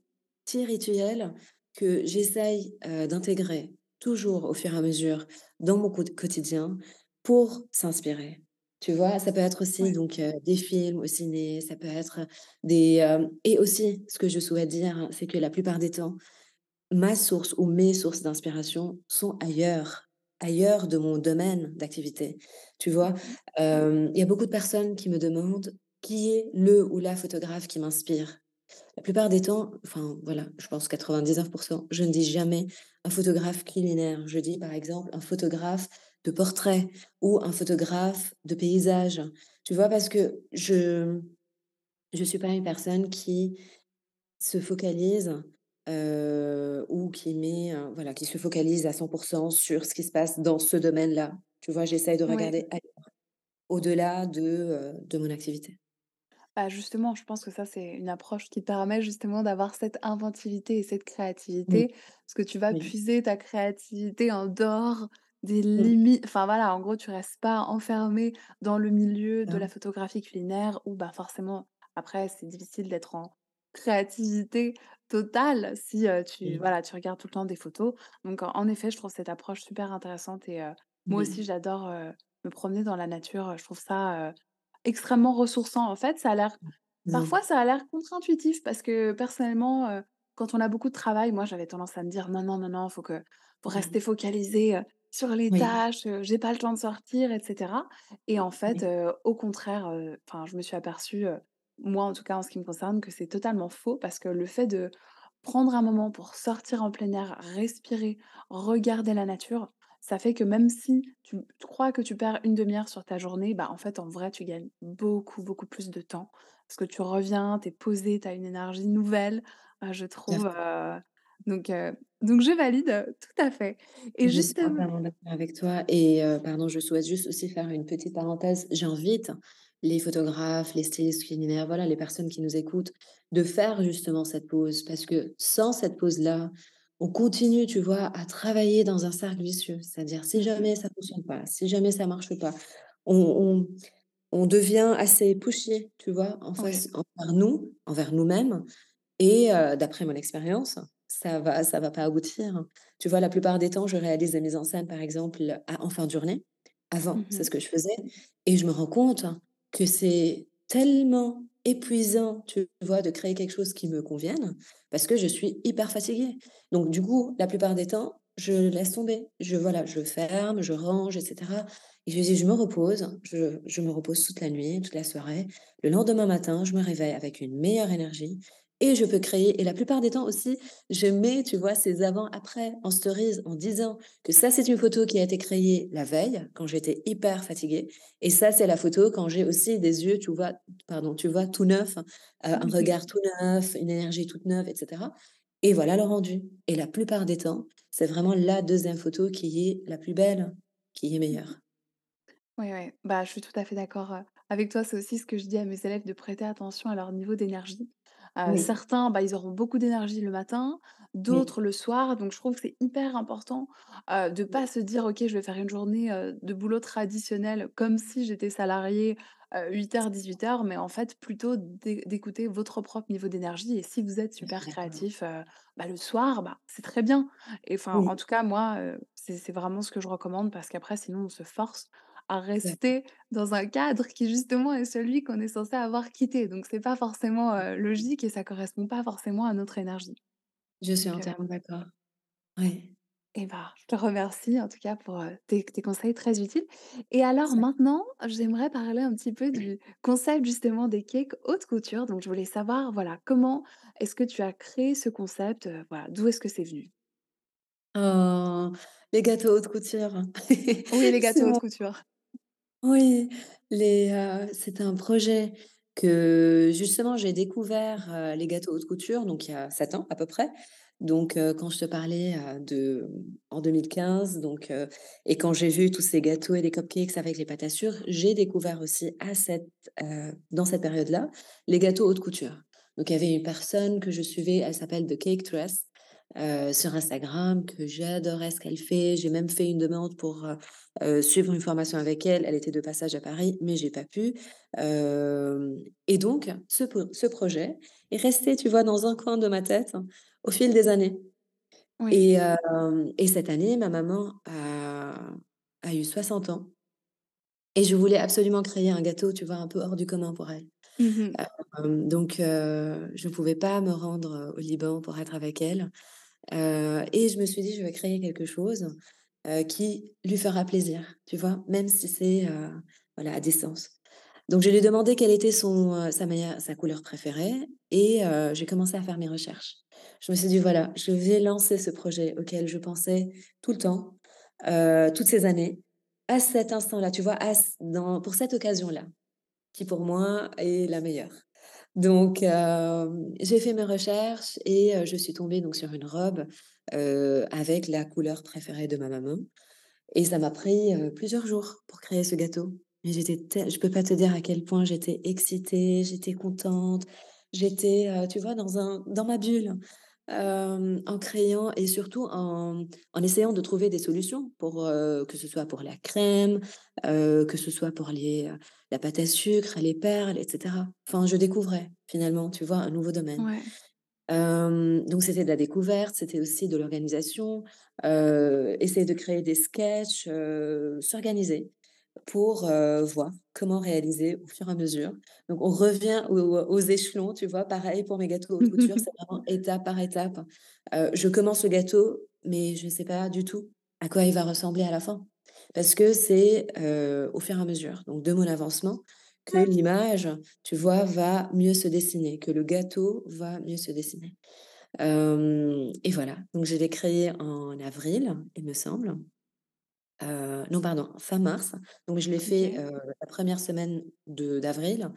Speaker 2: petits rituels que j'essaye, heu, d'intégrer toujours au fur et à mesure dans mon quot quotidien pour s'inspirer. Tu vois? Ça peut être aussi donc des films au ciné, ça peut être des, et aussi ce que je souhaite dire, c'est que la plupart des temps, ma source ou mes sources d'inspiration sont ailleurs, ailleurs de mon domaine d'activité. Tu vois?
Speaker 1: Mmh
Speaker 2: il y a beaucoup de personnes qui me demandent qui est le ou la photographe qui m'inspire. La plupart des temps, enfin voilà, je pense 99% je ne dis jamais un photographe culinaire. Je dis par exemple un photographe de portrait ou un photographe de paysage. Tu vois? Parce que je je suis pas une personne qui se focalise, heu, ou qui met, heu, voilà, qui se focalise à 100 sur ce qui se passe dans ce domaine-là. Tu vois? J'essaye de regarder ailleurs, au-delà de, heu, de mon activité.
Speaker 1: Bah, justement, je pense que ça, c'est une approche qui permet justement d'avoir cette inventivité et cette
Speaker 2: Oui,
Speaker 1: créativité, parce que tu vas
Speaker 2: oui.
Speaker 1: puiser ta créativité en dehors des
Speaker 2: Mmh.
Speaker 1: limites enfin voilà, en gros, tu restes pas enfermé dans le milieu de la
Speaker 2: Ça.
Speaker 1: photographie culinaire où, bah, forcément, après, c'est difficile d'être en créativité totale si, tu
Speaker 2: Oui,
Speaker 1: voilà, tu regardes tout le temps des photos. Donc en en effet, je trouve cette approche super intéressante et moi aussi, j'adore, me promener dans la nature, je trouve ça, extrêmement ressourçant. En fait, ça a l'air
Speaker 2: Mmh.
Speaker 1: Parfois, ça a l'air contre-intuitif parce que personnellement, quand on a beaucoup de travail, moi, j'avais tendance à me dire: «Non, non, non, non, faut que faut rester
Speaker 2: Mmh.
Speaker 1: focalisé, heu, sur les
Speaker 2: Oui,
Speaker 1: tâches, heu, j'ai pas le temps de sortir» et cetera et en fait,
Speaker 2: oui.
Speaker 1: au contraire, je me suis aperçue, moi, en tout cas, en ce qui me concerne, que c'est totalement faux parce que le fait de prendre un moment pour sortir en plein air, respirer, regarder la nature, ça fait que même si tu crois que tu perds une demi heure sur ta journée, bah, en fait, en vrai, tu gagnes beaucoup, beaucoup plus de temps parce que tu reviens, tu es posé, tu as une énergie nouvelle, heu, je trouve, donc heu, donc je valide, tout à fait et
Speaker 2: Je suis
Speaker 1: justem
Speaker 2: entièrement d'accord avec toi et pardon, je souhaite juste aussi faire une petite parenthèse. J'invite les photographes, les stylistes culinaires, voilà, les personnes qui nous écoutent, de faire justement cette pause parce que sans cette pause-là, on continue, tu vois, à travailler dans un cercle vicieux. C'est-à-dire, si jamais ça fonctionne pas, si jamais ça marche pas, on on on devient assez pushy, tu vois, en
Speaker 1: Ouais.
Speaker 2: face envers nous, envers nous-mêmes et heu, d'après mon expérience, ça va ça va pas aboutir. Tu vois, la plupart des temps, je réalise des mises en scène, par exemple, à en fin de journée. Avant, c'est
Speaker 1: Mmh
Speaker 2: ce que je faisais et je me rends compte que c'est tellement épuisant, tu vois, de créer quelque chose qui me convienne parce que je suis hyper fatiguée. Donc du coup, la plupart des temps, je laisse tomber. Je voilà, je ferme, je range et cetera et je dis: «Je me repose», je me repose toute la nuit, toute la soirée. Le lendemain matin, je me réveille avec une meilleure énergie et je peux créer et la plupart des temps aussi, je mets, tu vois, ces avant-après en stories en disant que ça, c'est une photo qui a été créée la veille, quand j'étais hyper fatiguée et ça, c'est la photo quand j'ai aussi des yeux, tu vois, pardon, tu vois, tout neuf, heu, un
Speaker 1: Mmh
Speaker 2: regard tout neuf, une énergie toute neuve et cetera et voilà le rendu et la plupart des temps, c'est vraiment la deuxième photo qui est la plus belle, qui est meilleure.
Speaker 1: Ouais, ouais, bah, je suis tout à fait d'accord, heu, avec toi. C'est aussi ce que je dis à mes élèves de prêter attention à leur niveau d'énergie.
Speaker 2: Oui,
Speaker 1: certains, bah, ils auront beaucoup d'énergie le matin,
Speaker 2: oui,
Speaker 1: d'autres le soir, donc je trouve que c'est hyper important, de pas se dire: «OK, je vais faire une journée, de boulot traditionnel comme si j'étais salarié, heu, 8:00-18:00», mais en fait plutôt d'é d'écouter votre propre niveau d'énergie et si vous êtes super créatif, bah, le soir, bah, c'est très bien et enfin, en tout cas moi, c'est vraiment ce que je recommande parce qu'après sinon on se force à rester dans un cadre qui justement est celui qu'on est censé avoir quitté. Donc c'est pas forcément, heu, logique et ça correspond pas forcément à notre énergie.
Speaker 2: Je suis
Speaker 1: Donc,
Speaker 2: entièrement d'accord. Oui.
Speaker 1: et bah, je te remercie en tout cas pour, tes tes conseils très utiles. Et alors maintenant, j'aimerais parler un petit peu du concept justement des cakes haute couture. Donc je voulais savoir, voilà, comment est-ce que tu as créé ce concept? Voilà, d'où est-ce que c'est venu?
Speaker 2: Oh, les gâteaux haute couture.
Speaker 1: Oui, les gâteaux haute
Speaker 2: mon
Speaker 1: couture.
Speaker 2: Oui, les, heu, c'est un projet que justement j'ai découvert, les gâteaux haute couture, donc il y a 7 ans à peu près. Donc quand je te parlais, de en 2015 donc et quand j'ai vu tous ces gâteaux et les cupcakes avec les pâtes à sucre, j'ai découvert aussi à cette, dans cette période-là, les gâteaux haute couture. Donc il y avait une personne que je suivais, elle s'appelle The Cake Dress, heu, sur Instagram, que j'adorais ce qu'elle fait. J'ai même fait une demande pour, heu heu, suivre une formation avec elle. Elle était de passage à Paris, mais j'ai pas pu. Et donc ce ce projet est resté, tu vois, dans un coin de ma tête au fil des années
Speaker 1: Oui.
Speaker 2: et et cette année, ma maman a a eu 60 ans et je voulais absolument créer un gâteau, tu vois, un peu hors du commun pour elle.
Speaker 1: Mmh
Speaker 2: donc je ne pouvais pas me rendre, au Liban pour être avec elle, et je me suis dit: «Je vais créer quelque chose, qui lui fera plaisir», tu vois? Même si c'est, voilà, à distance. Donc je lui ai demandé quelle était son, sa sa couleur préférée et j'ai commencé à faire mes recherches. Je me suis dit: «Voilà, je vais lancer ce projet auquel je pensais tout le temps, toutes ces années, à cet instant-là», tu vois? À pour cette occasion-là, qui pour moi est la meilleure. Donc hem, j'ai fait mes recherches et heu, je suis tombée donc sur une robe, heu, avec la couleur préférée de ma maman. Et ça m'a pris, plusieurs jours pour créer ce gâteau. Mais j'étais tel je peux pas te dire à quel point j'étais excitée, j'étais contente, j'étais, tu vois, dans un dans ma bulle, en créant et surtout en en essayant de trouver des solutions pour, que ce soit pour la crème, que ce soit pour les, la pâte à sucre, les perles et cetera. Enfin, je découvrais finalement, tu vois, un nouveau domaine.
Speaker 1: Ouais.
Speaker 2: Donc c'était de la découverte, c'était aussi de l'organisation, essayer de créer des sketchs, s'organiser pour, voir comment réaliser au fur et à mesure. Donc on revient aux aux échelons, tu vois? Pareil pour mes gâteaux haute couture, c'est vraiment étape par étape. Je commence le gâteau, mais je ne sais pas du tout à quoi il va ressembler à la fin. Parce que c'est, au fur et à mesure, donc de mon avancement, que l'image, tu vois, va mieux se dessiner, que le gâteau va mieux se dessiner. Et voilà, donc je l'ai créé en avril, il me semble. Heu, non pardon, fin mars, donc je l'ai fait, heu, la première semaine de d'avril,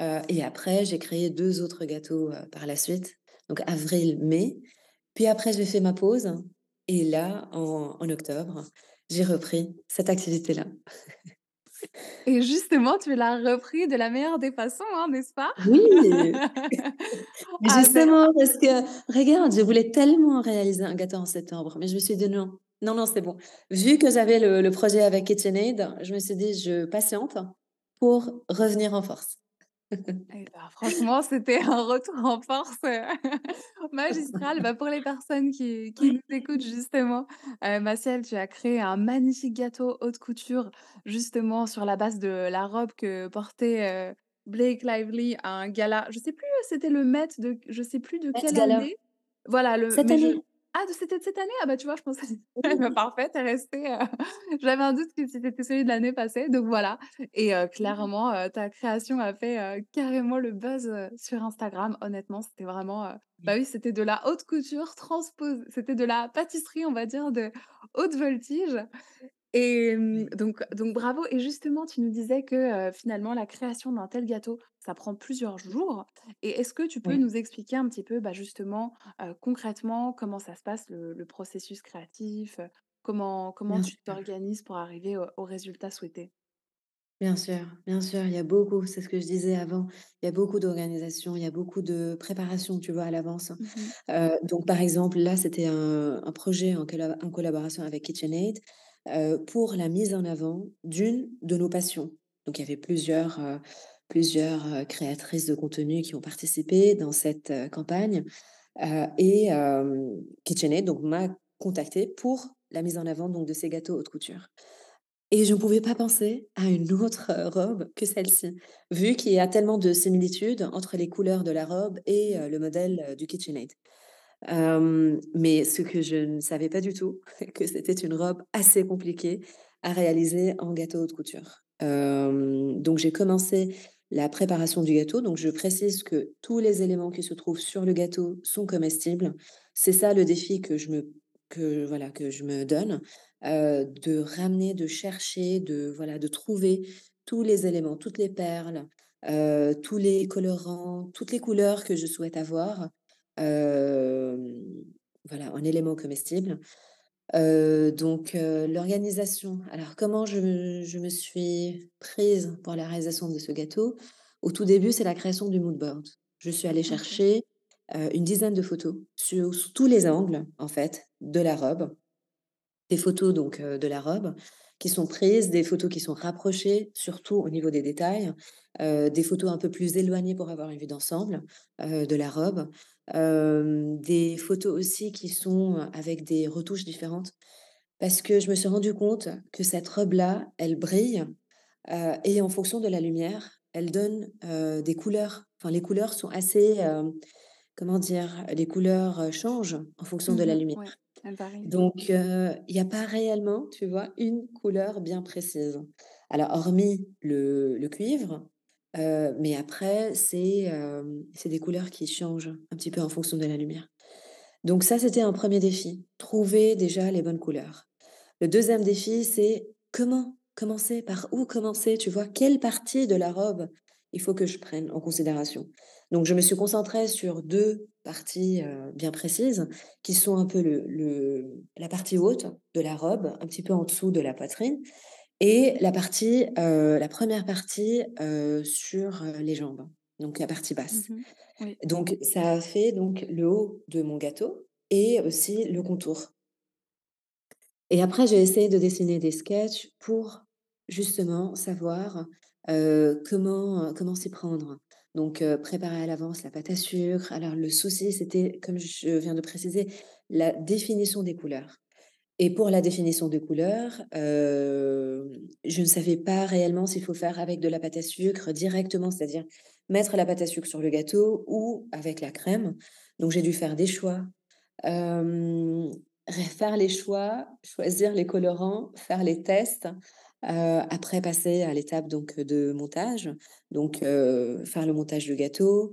Speaker 2: heu et après j'ai créé 2 autres gâteaux, par la suite, donc avril, mai, puis après j'ai fait ma pause. Et là en en octobre, j'ai repris cette activité-là.
Speaker 1: Et justement, tu l'as repris de la meilleure des façons, hein, n'est-ce pas?
Speaker 2: Oui!
Speaker 1: Avec
Speaker 2: justement, parce que regarde, je voulais tellement réaliser un gâteau en septembre, mais je me suis dit: «Non, non, non, c'est bon». Vu que j'avais le le projet avec KitchenAid, je me suis dit: «Je patiente pour revenir en force».
Speaker 1: Et bah, franchement, c'était un retour en force, heu, magistral. Bah, pour les personnes qui qui nous écoutent justement, Massiel, tu as créé un magnifique gâteau haute couture, justement sur la base de la robe que portait, heu, Blake Lively à un gala. Je sais plus, c'était le Met de je sais plus de
Speaker 2: Met
Speaker 1: quelle
Speaker 2: Gala,
Speaker 1: année. Voilà le
Speaker 2: cette
Speaker 1: je
Speaker 2: année.
Speaker 1: Ah c'était de cette année? Ah bah, tu vois, je pensais bah,
Speaker 2: Oui.
Speaker 1: parfait, tu es resté, heu, j'avais un doute que c'était celui de l'année passée, donc voilà et heu,
Speaker 2: Mmh
Speaker 1: clairement, heu, ta création a fait, carrément le buzz, sur Instagram. Honnêtement, c'était vraiment, bah, oui, c'était de la haute couture transposée, c'était de la pâtisserie, on va dire, de haute voltige et donc donc bravo et justement, tu nous disais que, finalement, la création d'un tel gâteau, ça prend plusieurs jours et est-ce que tu peux
Speaker 2: Oui,
Speaker 1: nous expliquer un petit peu, bah, justement, concrètement, comment ça se passe le le processus créatif? Comment comment
Speaker 2: bien
Speaker 1: tu t'organises pour arriver au au résultat souhaité?
Speaker 2: Bien sûr, bien sûr, il y a beaucoup, c'est ce que je disais avant, il y a beaucoup d'organisation, il y a beaucoup de préparation, tu vois, à l'avance.
Speaker 1: Mmh
Speaker 2: donc par exemple, là, c'était un un projet en en collaboration avec KitchenAid, heu, pour la mise en avant d'une de nos passions. Donc il y avait plusieurs, heu, plusieurs, heu, créatrices de contenu qui ont participé dans cette, campagne, et KitchenAid m'a contactée pour la mise en avant donc de ces gâteaux haute couture. Et je ne pouvais pas penser à une autre, robe que celle-ci, vu qu'il y a tellement de similitudes entre les couleurs de la robe et le modèle, du KitchenAid. Mais ce que je ne savais pas du tout, que c'était une robe assez compliquée à réaliser en gâteau haute couture. Donc j'ai commencé la préparation du gâteau, donc je précise que tous les éléments qui se trouvent sur le gâteau sont comestibles. C'est ça le défi que je me que voilà, que je me donne, de ramener, de chercher, de voilà, de trouver tous les éléments, toutes les perles, tous les colorants, toutes les couleurs que je souhaite avoir voilà, un élément comestible. Heu, donc l'organisation, alors comment je me je me suis prise pour la réalisation de ce gâteau? Au tout début, c'est la création du mood board. Je suis allée chercher, une dizaine de photos sur sous tous les angles, en fait, de la robe. Des photos donc de la robe qui sont prises, des photos qui sont rapprochées, surtout au niveau des détails, heu, des photos un peu plus éloignées pour avoir une vue d'ensemble, heu, de la robe. Hem, des photos aussi qui sont, avec des retouches différentes parce que je me suis rendu compte que cette robe-là, elle brille, et en fonction de la lumière, elle donne, des couleurs. Enfin, les couleurs sont assez, comment dire? Les couleurs, changent en fonction de la
Speaker 1: Mmh
Speaker 2: lumière.
Speaker 1: Ouais.
Speaker 2: Donc, heu, il y a pas réellement, tu vois, une couleur bien précise. Alors hormis le cuivre, heu, mais après c'est, hem, c'est des couleurs qui changent un petit peu en fonction de la lumière. Donc ça, c'était un premier défi, trouver déjà les bonnes couleurs. Le deuxième défi, c'est comment commencer? Par où commencer? Tu vois? Quelle partie de la robe il faut que je prenne en considération? Donc je me suis concentrée sur 2 parties, heu, bien précises, qui sont un peu le le la partie haute de la robe, un petit peu en dessous de la poitrine et la partie, heu, la première partie, heu, sur, les jambes, donc la partie basse.
Speaker 1: Mmh Oui.
Speaker 2: Donc ça a fait donc le haut de mon gâteau et aussi le contour. Et après j'ai essayé de dessiner des sketchs pour justement savoir, comment, comment s'y prendre. Donc préparer à l'avance la pâte à sucre. Alors le souci, c'était, comme je viens de préciser, la définition des couleurs. Et pour la définition des couleurs, je ne savais pas réellement s'il faut faire avec de la pâte à sucre directement, c'est-à-dire mettre la pâte à sucre sur le gâteau ou avec la crème. Donc j'ai dû faire des choix, faire les choix, choisir les colorants, faire les tests, heu, après passer à l'étape donc de montage. Donc heu, faire le montage du gâteau,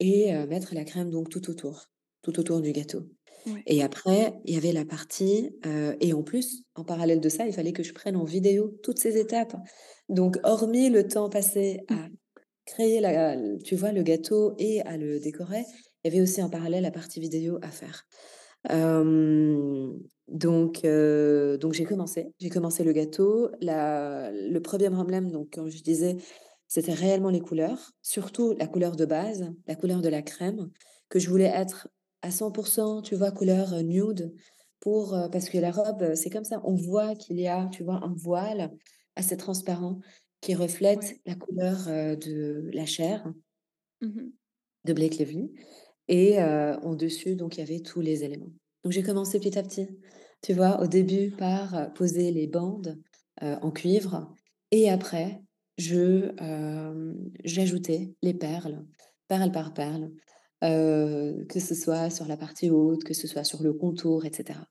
Speaker 2: et mettre la crème donc tout autour, tout autour du gâteau.
Speaker 1: Ouais.
Speaker 2: Et après, il y avait la partie, et en plus, en parallèle de ça, il fallait que je prenne en vidéo toutes ces étapes. Donc hormis le temps passé à créer la tu vois, le gâteau et à le décorer, il y avait aussi en parallèle la partie vidéo à faire. Donc donc j'ai commencé j'ai commencé le gâteau. La le 1er problème, donc comme je disais, c'était réellement les couleurs, surtout la couleur de base, la couleur de la crème, que je voulais être à 100% tu vois, couleur, nude pour, parce que la robe, c'est comme ça, on voit qu'il y a, tu vois, un voile assez transparent qui reflète
Speaker 1: Ouais.
Speaker 2: la couleur, de la chair
Speaker 1: Mmh mh.
Speaker 2: de Blake Lively et heu, en dessus, donc il y avait tous les éléments. Donc j'ai commencé petit à petit, tu vois? Au début par, poser les bandes, en cuivre et après je, j'ajoutais les perles, perle par perle, que ce soit sur la partie haute, que ce soit sur le contour et cetera.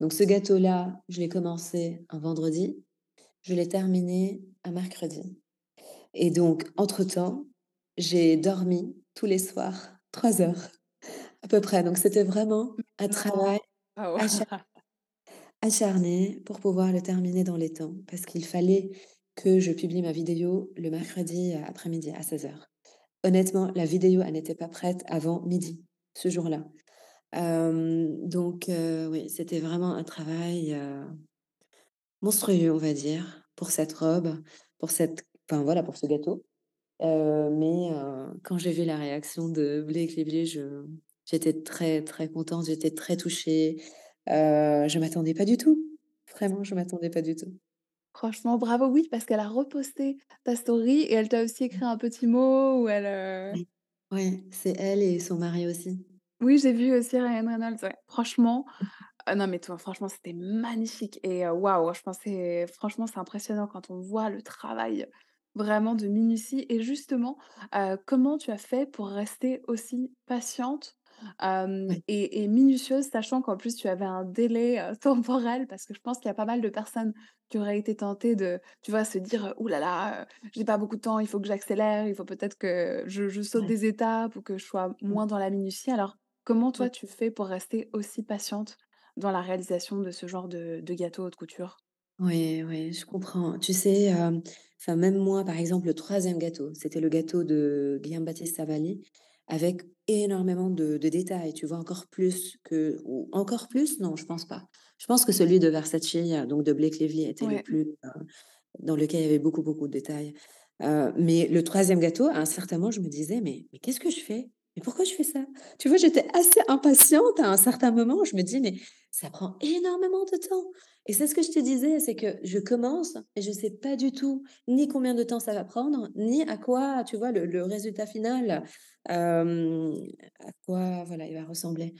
Speaker 2: Donc ce gâteau-là, je l'ai commencé un vendredi, je l'ai terminé un mercredi et donc entre temps, j'ai dormi tous les soirs 3 heures à peu près. Donc c'était vraiment un
Speaker 1: Non.
Speaker 2: travail
Speaker 1: Ah ouais.
Speaker 2: acharné pour pouvoir le terminer dans les temps parce qu'il fallait que je publie ma vidéo le mercredi, heu, après-midi à 16:00. Honnêtement, la vidéo, elle n'était pas prête avant 12:00 ce jour-là. Donc heu, oui, c'était vraiment un travail, heu monstrueux, on va dire, pour cette robe, pour cette enfin voilà, pour ce gâteau. Heu, mais heu, quand j'ai vu la réaction de Blake Lively, je j'étais très, très contente, j'étais très touchée. Heu, je m'attendais pas du tout. Vraiment, je m'attendais pas du tout.
Speaker 1: Franchement, bravo, oui, parce qu'elle a reposté ta story et elle t'a aussi
Speaker 2: Mmh.
Speaker 1: écrit un petit mot où elle, heu
Speaker 2: Oui. Ouais, c'est elle et son mari aussi.
Speaker 1: Oui, j'ai vu aussi Ryan Reynolds, ouais. Franchement, non, mais toi, franchement, c'était magnifique et waouh, je pensais franchement, c'est impressionnant quand on voit le travail vraiment de minutie et justement, comment tu as fait pour rester aussi patiente, et et minutieuse, sachant qu'en plus tu avais un délai, temporel? Parce que je pense qu'il y a pas mal de personnes qui auraient été tentées de, tu vois, se dire: «Ouh là là, j'ai pas beaucoup de temps, il faut que j'accélère, il faut peut-être que je je saute des étapes ou que je sois
Speaker 2: Mmh.
Speaker 1: moins dans la minutie». Alors, comment toi tu fais pour rester aussi patiente dans la réalisation de ce genre de de gâteau haute couture?
Speaker 2: Oui, oui, je comprends. Tu sais, hem, enfin, même moi, par exemple, le 3e gâteau, c'était le gâteau de Guillaume Battista Valli avec énormément de de détails, tu vois? Encore plus que ou encore plus? Non, je pense pas. Je pense que celui de Versace, heu, donc de Blake Lively était le
Speaker 1: Ouais.
Speaker 2: plus, heu, dans lequel il y avait beaucoup, beaucoup de détails. Heu, mais le 3e gâteau, à un certain moment, je me disais: «Mais mais qu'est-ce que je fais? Mais pourquoi je fais ça?» Tu vois? J'étais assez impatiente à un certain moment, je me dis: «Mais ça prend énormément de temps» et c'est ce que je te disais, c'est que je commence et je sais pas du tout ni combien de temps ça va prendre, ni à quoi, tu vois, le résultat final, à quoi, voilà, il va ressembler.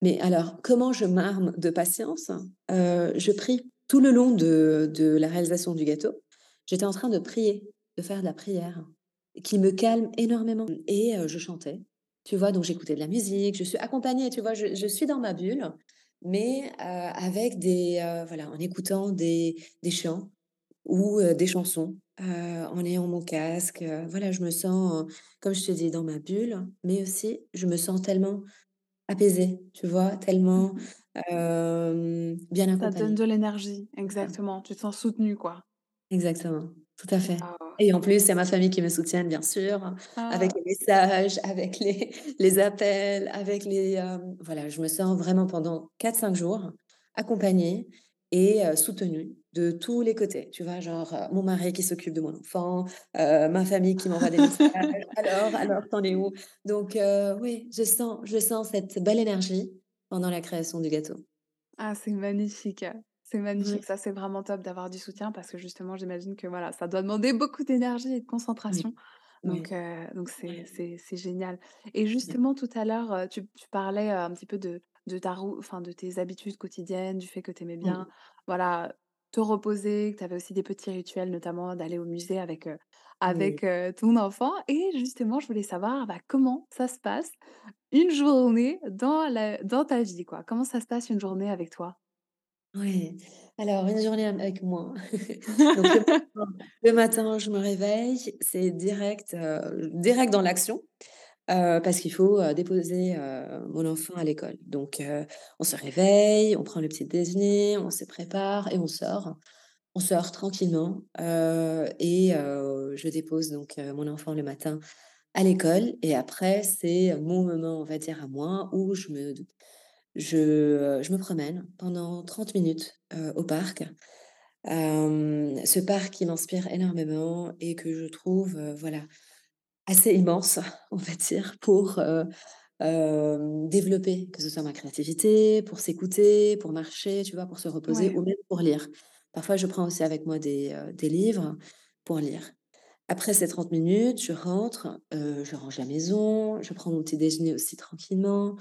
Speaker 2: Mais alors, comment je m'arme de patience? Je prie tout le long de la réalisation du gâteau. J'étais en train de prier, de faire de la prière qui me calme énormément et je chantais, tu vois? Donc j'écoutais de la musique, je suis accompagnée, tu vois? Je suis dans ma bulle, mais avec des, voilà, en écoutant des des chants ou des chansons, en ayant mon casque, voilà, je me sens, comme je te dis, dans ma bulle, mais aussi je me sens tellement apaisée, tu vois?
Speaker 1: Mmh
Speaker 2: Tellement,
Speaker 1: mh.
Speaker 2: hem, bien
Speaker 1: Ça te donne
Speaker 2: accompagnée.
Speaker 1: de l'énergie,
Speaker 2: ça.
Speaker 1: exactement, tu te sens soutenue, quoi.
Speaker 2: Exactement, tout à fait
Speaker 1: Waouh!
Speaker 2: et en plus, il y a ma famille qui me soutiennent, bien sûr, avec
Speaker 1: Ah!
Speaker 2: les messages, avec les les appels, avec les, hem voilà, je me sens vraiment pendant 4-5 jours accompagnée et heu, soutenue de tous les côtés, tu vois? Genre, heu, mon mari qui s'occupe de mon enfant, ma famille qui m'envoie des messages: «Alors alors, tu en es où?» donc oui, je sens je sens cette belle énergie pendant la création du gâteau.
Speaker 1: Ah, c'est magnifique, c'est magnifique. Ça, c'est vraiment top d'avoir du soutien parce que justement, j'imagine que, voilà, ça doit demander beaucoup d'énergie et de
Speaker 2: Oui,
Speaker 1: concentration. Donc
Speaker 2: oui.
Speaker 1: donc c'est c'est c'est génial et justement, tout à l'heure, heu, tu tu parlais, heu, un petit peu de de ta rou enfin, de tes habitudes quotidiennes, du fait que tu aimais bien, voilà, te reposer, que tu avais aussi des petits rituels, notamment d'aller au musée avec,
Speaker 2: Oui.
Speaker 1: avec, ton enfant et justement, je voulais savoir, bah, comment ça se passe une journée dans la dans ta vie, quoi? Comment ça se passe une journée avec toi?
Speaker 2: Ouais, alors une journée avec moi. Donc le matin le matin, je me réveille, c'est direct, heu, direct dans l'action, heu, parce qu'il faut, heu, déposer, mon enfant à l'école. Donc on se réveille, on prend le petit déjeuner, on se prépare et on sort. On sort tranquillement, et je dépose donc mon enfant le matin à l'école et après c'est mon moment, on va dire à moi, où je me je, heu, je me promène pendant 30 minutes, heu, au parc. Ce parc qui m'inspire énormément et que je trouve, heu, voilà, assez immense, on va dire, pour, développer, que ce soit ma créativité, pour s'écouter, pour marcher, tu vois? Pour se reposer
Speaker 1: Ouais,
Speaker 2: ou même pour lire. Parfois, je prends aussi avec moi des, livres pour lire. Après ces 30 minutes, je rentre, je range la maison, je prends mon petit déjeuner aussi tranquillement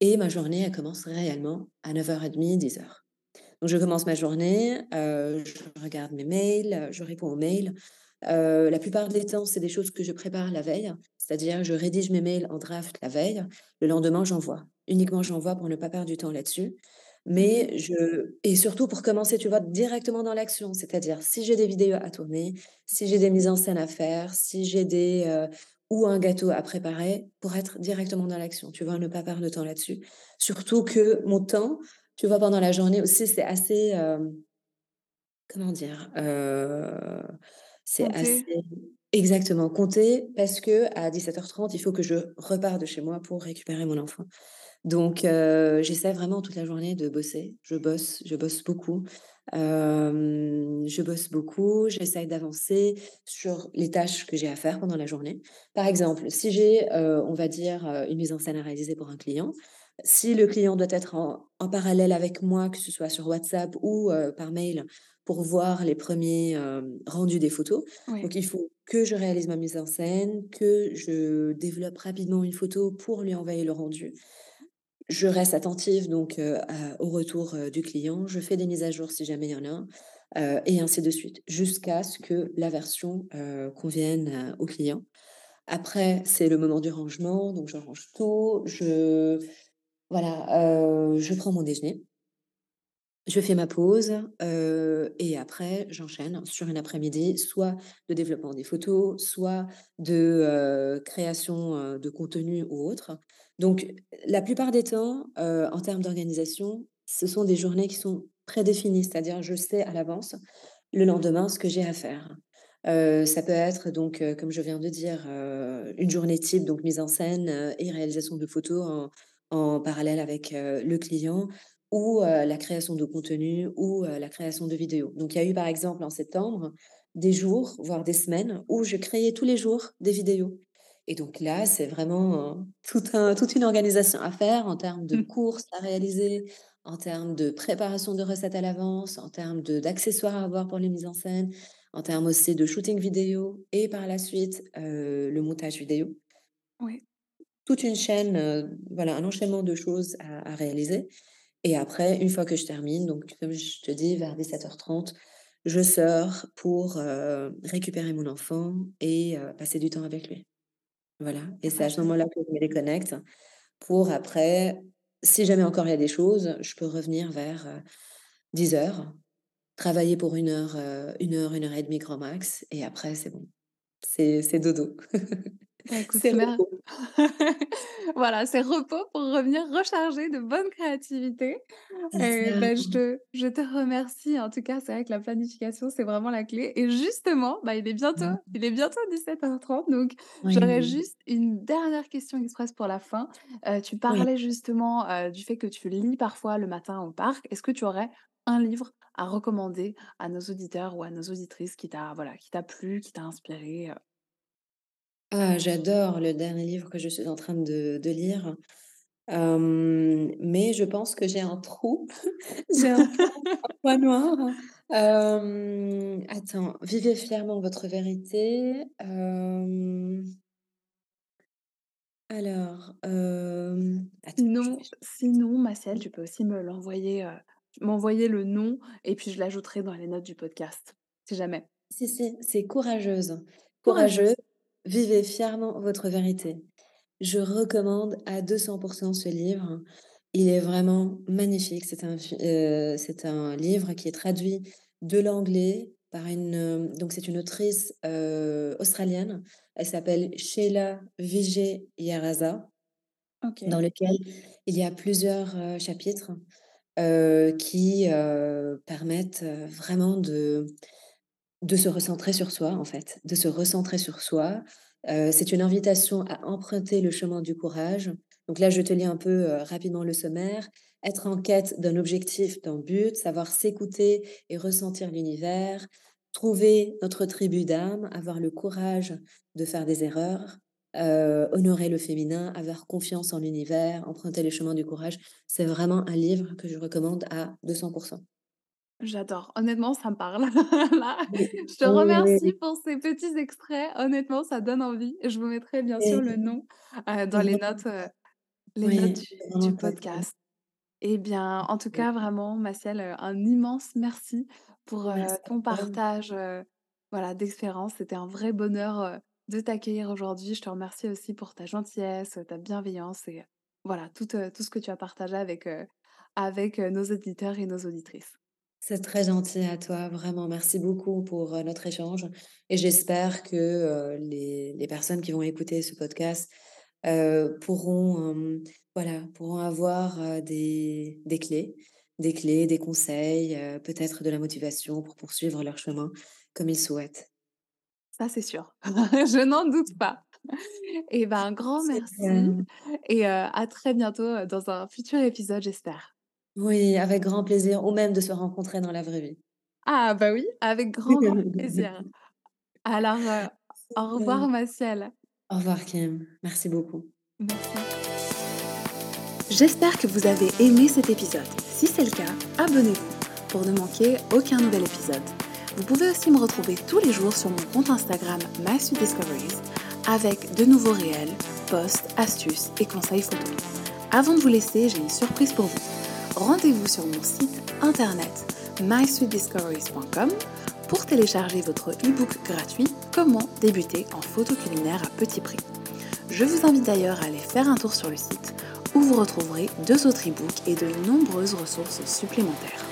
Speaker 2: et ma journée, elle commence réellement à 9:30-10:00. Donc je commence ma journée, heu, je regarde mes mails, heu, je réponds aux mails. Heu, la plupart des temps, c'est des choses que je prépare la veille, c'est-à-dire je rédige mes mails en draft la veille. Le lendemain, j'envoie. Uniquement j'envoie pour ne pas perdre du temps là-dessus. Mais je et surtout pour commencer, tu vois, directement dans l'action. C'est-à-dire si j'ai des vidéos à tourner, si j'ai des mises en scène à faire, si j'ai des, ou un gâteau à préparer, pour être directement dans l'action, tu vois? Ne pas perdre de temps là-dessus. Surtout que mon temps, tu vois, pendant la journée aussi, c'est assez, hem, comment dire? Heu, c'est assez exactement, compté parce qu'à 17:30, il faut que je reparte de chez moi pour récupérer mon enfant. Donc j'essaie vraiment toute la journée de bosser. Je bosse, je bosse beaucoup. Je bosse beaucoup, j'essaye d'avancer sur les tâches que j'ai à faire pendant la journée. Par exemple, si j'ai, on va dire, une mise en scène à réaliser pour un client, si le client doit être en en parallèle avec moi, que ce soit sur WhatsApp ou par mail pour voir les premiers ers rendus des photos.
Speaker 1: Oui.
Speaker 2: Donc il faut que je réalise ma mise en scène, que je développe rapidement une photo pour lui envoyer le rendu. Je reste attentive donc heu, à au retour, heu, du client. Je fais des mises à jour si jamais il y en a, heu et ainsi de suite, jusqu'à ce que la version, convienne, au client. Après, c'est le moment du rangement, donc je range tout, je voilà, je prends mon déjeuner. Je fais ma pause, et après j'enchaîne sur une après-midi, soit de développement des photos, soit de, création, de contenu ou autre. Donc la plupart des temps, heu, en termes d'organisation, ce sont des journées qui sont prédéfinies, c'est-à-dire je sais à l'avance, le lendemain, ce que j'ai à faire. Heu, ça peut être donc, heu, comme je viens de dire, une journée type, donc mise en scène, et réalisation de photos en en parallèle avec, le client ou, la création de contenu ou, la création de vidéos. Donc il y a eu par exemple en septembre, des jours, voire des semaines où je créais tous les jours des vidéos et donc là, c'est vraiment, tout un toute une organisation à faire en termes de courses à réaliser, en termes de préparation de recettes à l'avance, en termes d'accessoires à avoir pour les mises en scène, en termes aussi de shooting vidéo et par la suite, heu, le montage vidéo.
Speaker 1: Oui.
Speaker 2: Toute une chaîne, heu, voilà, un enchaînement de choses à à réaliser et après, une fois que je termine, donc comme je te dis, vers 17:30, je sors pour, récupérer mon enfant et passer du temps avec lui. Voilà et c'est à ce moment-là que je me déconnecte pour après, si jamais encore il y a des choses, je peux revenir vers, heu, 10:00, travailler pour 1 heure, heu, 1 heure, 1 heure et demie grand max et après c'est bon. C'est dodo.
Speaker 1: Bah,
Speaker 2: C'est repos.
Speaker 1: voilà, c'est repos pour revenir recharger de bonne créativité et bah, je te je te remercie. En tout cas, c'est vrai que la planification, c'est vraiment la clé et justement, bah, il est bientôt
Speaker 2: Mmh.
Speaker 1: il est bientôt 17:30 donc j'aurais juste une dernière question express pour la fin. Heu, tu
Speaker 2: Oui.
Speaker 1: parlais justement, heu, du fait que tu lis parfois le matin au parc. Est-ce que tu aurais un livre à recommander à nos auditeurs ou à nos auditrices qui t'a voilà, qui t'a plu, qui t'a inspiré, heu?
Speaker 2: Ah, j'adore le dernier livre que je suis en train de de lire, mais je pense que j'ai un trou, j'ai un point un point noir. Attends, «Vivez fièrement votre vérité», alors, attends, je
Speaker 1: Sinon
Speaker 2: réfléchis.
Speaker 1: sinon, Massiel, tu peux aussi me l'envoyer, m'envoyer le nom et puis je l'ajouterai dans les notes du podcast, si jamais.
Speaker 2: Si, si, c'est «Courageuse». «Courageuse,
Speaker 1: Courageuse.
Speaker 2: Vivez fièrement votre vérité». Je recommande à 200 ce livre. Il est vraiment magnifique. C'est un heu, c'est un livre qui est traduit de l'anglais par une, heu, donc c'est une autrice, heu, australienne. Elle s'appelle Sheila Vijayaramasa, dans
Speaker 1: OK.
Speaker 2: lequel il y a plusieurs, chapitres, qui, permettent, vraiment de de se recentrer sur soi, en fait, de se recentrer sur soi. C'est une invitation à emprunter le chemin du courage Donc là, je te lis un peu rapidement le sommaire. Être en quête d'un objectif, d'un but, savoir s'écouter et ressentir l'univers, trouver notre tribu d'âme, avoir le courage de faire des erreurs, honorer le féminin, avoir confiance en l'univers, emprunter les chemins du courage. C'est vraiment un livre que je recommande à 200%.
Speaker 1: J'adore. Honnêtement, ça me parle. Là, je te remercie pour ces petits extraits. Honnêtement, ça donne envie. Je vous mettrai bien sûr le nom, heu, dans les notes, heu, les notes du podcast. Et bien, en tout cas, vraiment, Massiel, heu, un immense merci pour, ton partage, voilà, d'expérience. C'était un vrai bonheur, heu, de t'accueillir aujourd'hui. Je te remercie aussi pour ta gentillesse, ta bienveillance et voilà, tout, tout ce que tu as partagé avec, avec, nos auditeurs et nos auditrices.
Speaker 2: C'est très gentil à toi, vraiment. Merci beaucoup pour, notre échange et j'espère que, les les personnes qui vont écouter ce podcast, pourront, voilà, pourront avoir, des des clés des clés, des conseils, peut-être de la motivation pour poursuivre leur chemin comme ils souhaitent.
Speaker 1: Ça, c'est sûr. Je n'en doute pas. Et ben, un grand merci et à très bientôt, dans un futur épisode, j'espère.
Speaker 2: Oui, avec grand plaisir ou même de se rencontrer dans la vraie vie.
Speaker 1: Ah bah oui, avec grand, grand plaisir. Alors, heu, au revoir Maciel.
Speaker 2: Au revoir Kim, merci beaucoup.
Speaker 1: Merci. J'espère que vous avez aimé cet épisode. Si c'est le cas, abonnez-vous pour ne manquer aucun nouvel épisode. Vous pouvez aussi me retrouver tous les jours sur mon compte Instagram MySweetDiscoveries avec de nouveaux réels, posts, astuces et conseils photos. Avant de vous laisser, j'ai une surprise pour vous. Rendez-vous sur mon site internet mysweetdiscoveries.com pour télécharger votre e-book gratuit Comment débuter en photo culinaire à petit prix. Je vous invite d'ailleurs à aller faire un tour sur le site où vous retrouverez deux autres e-books et de nombreuses ressources supplémentaires.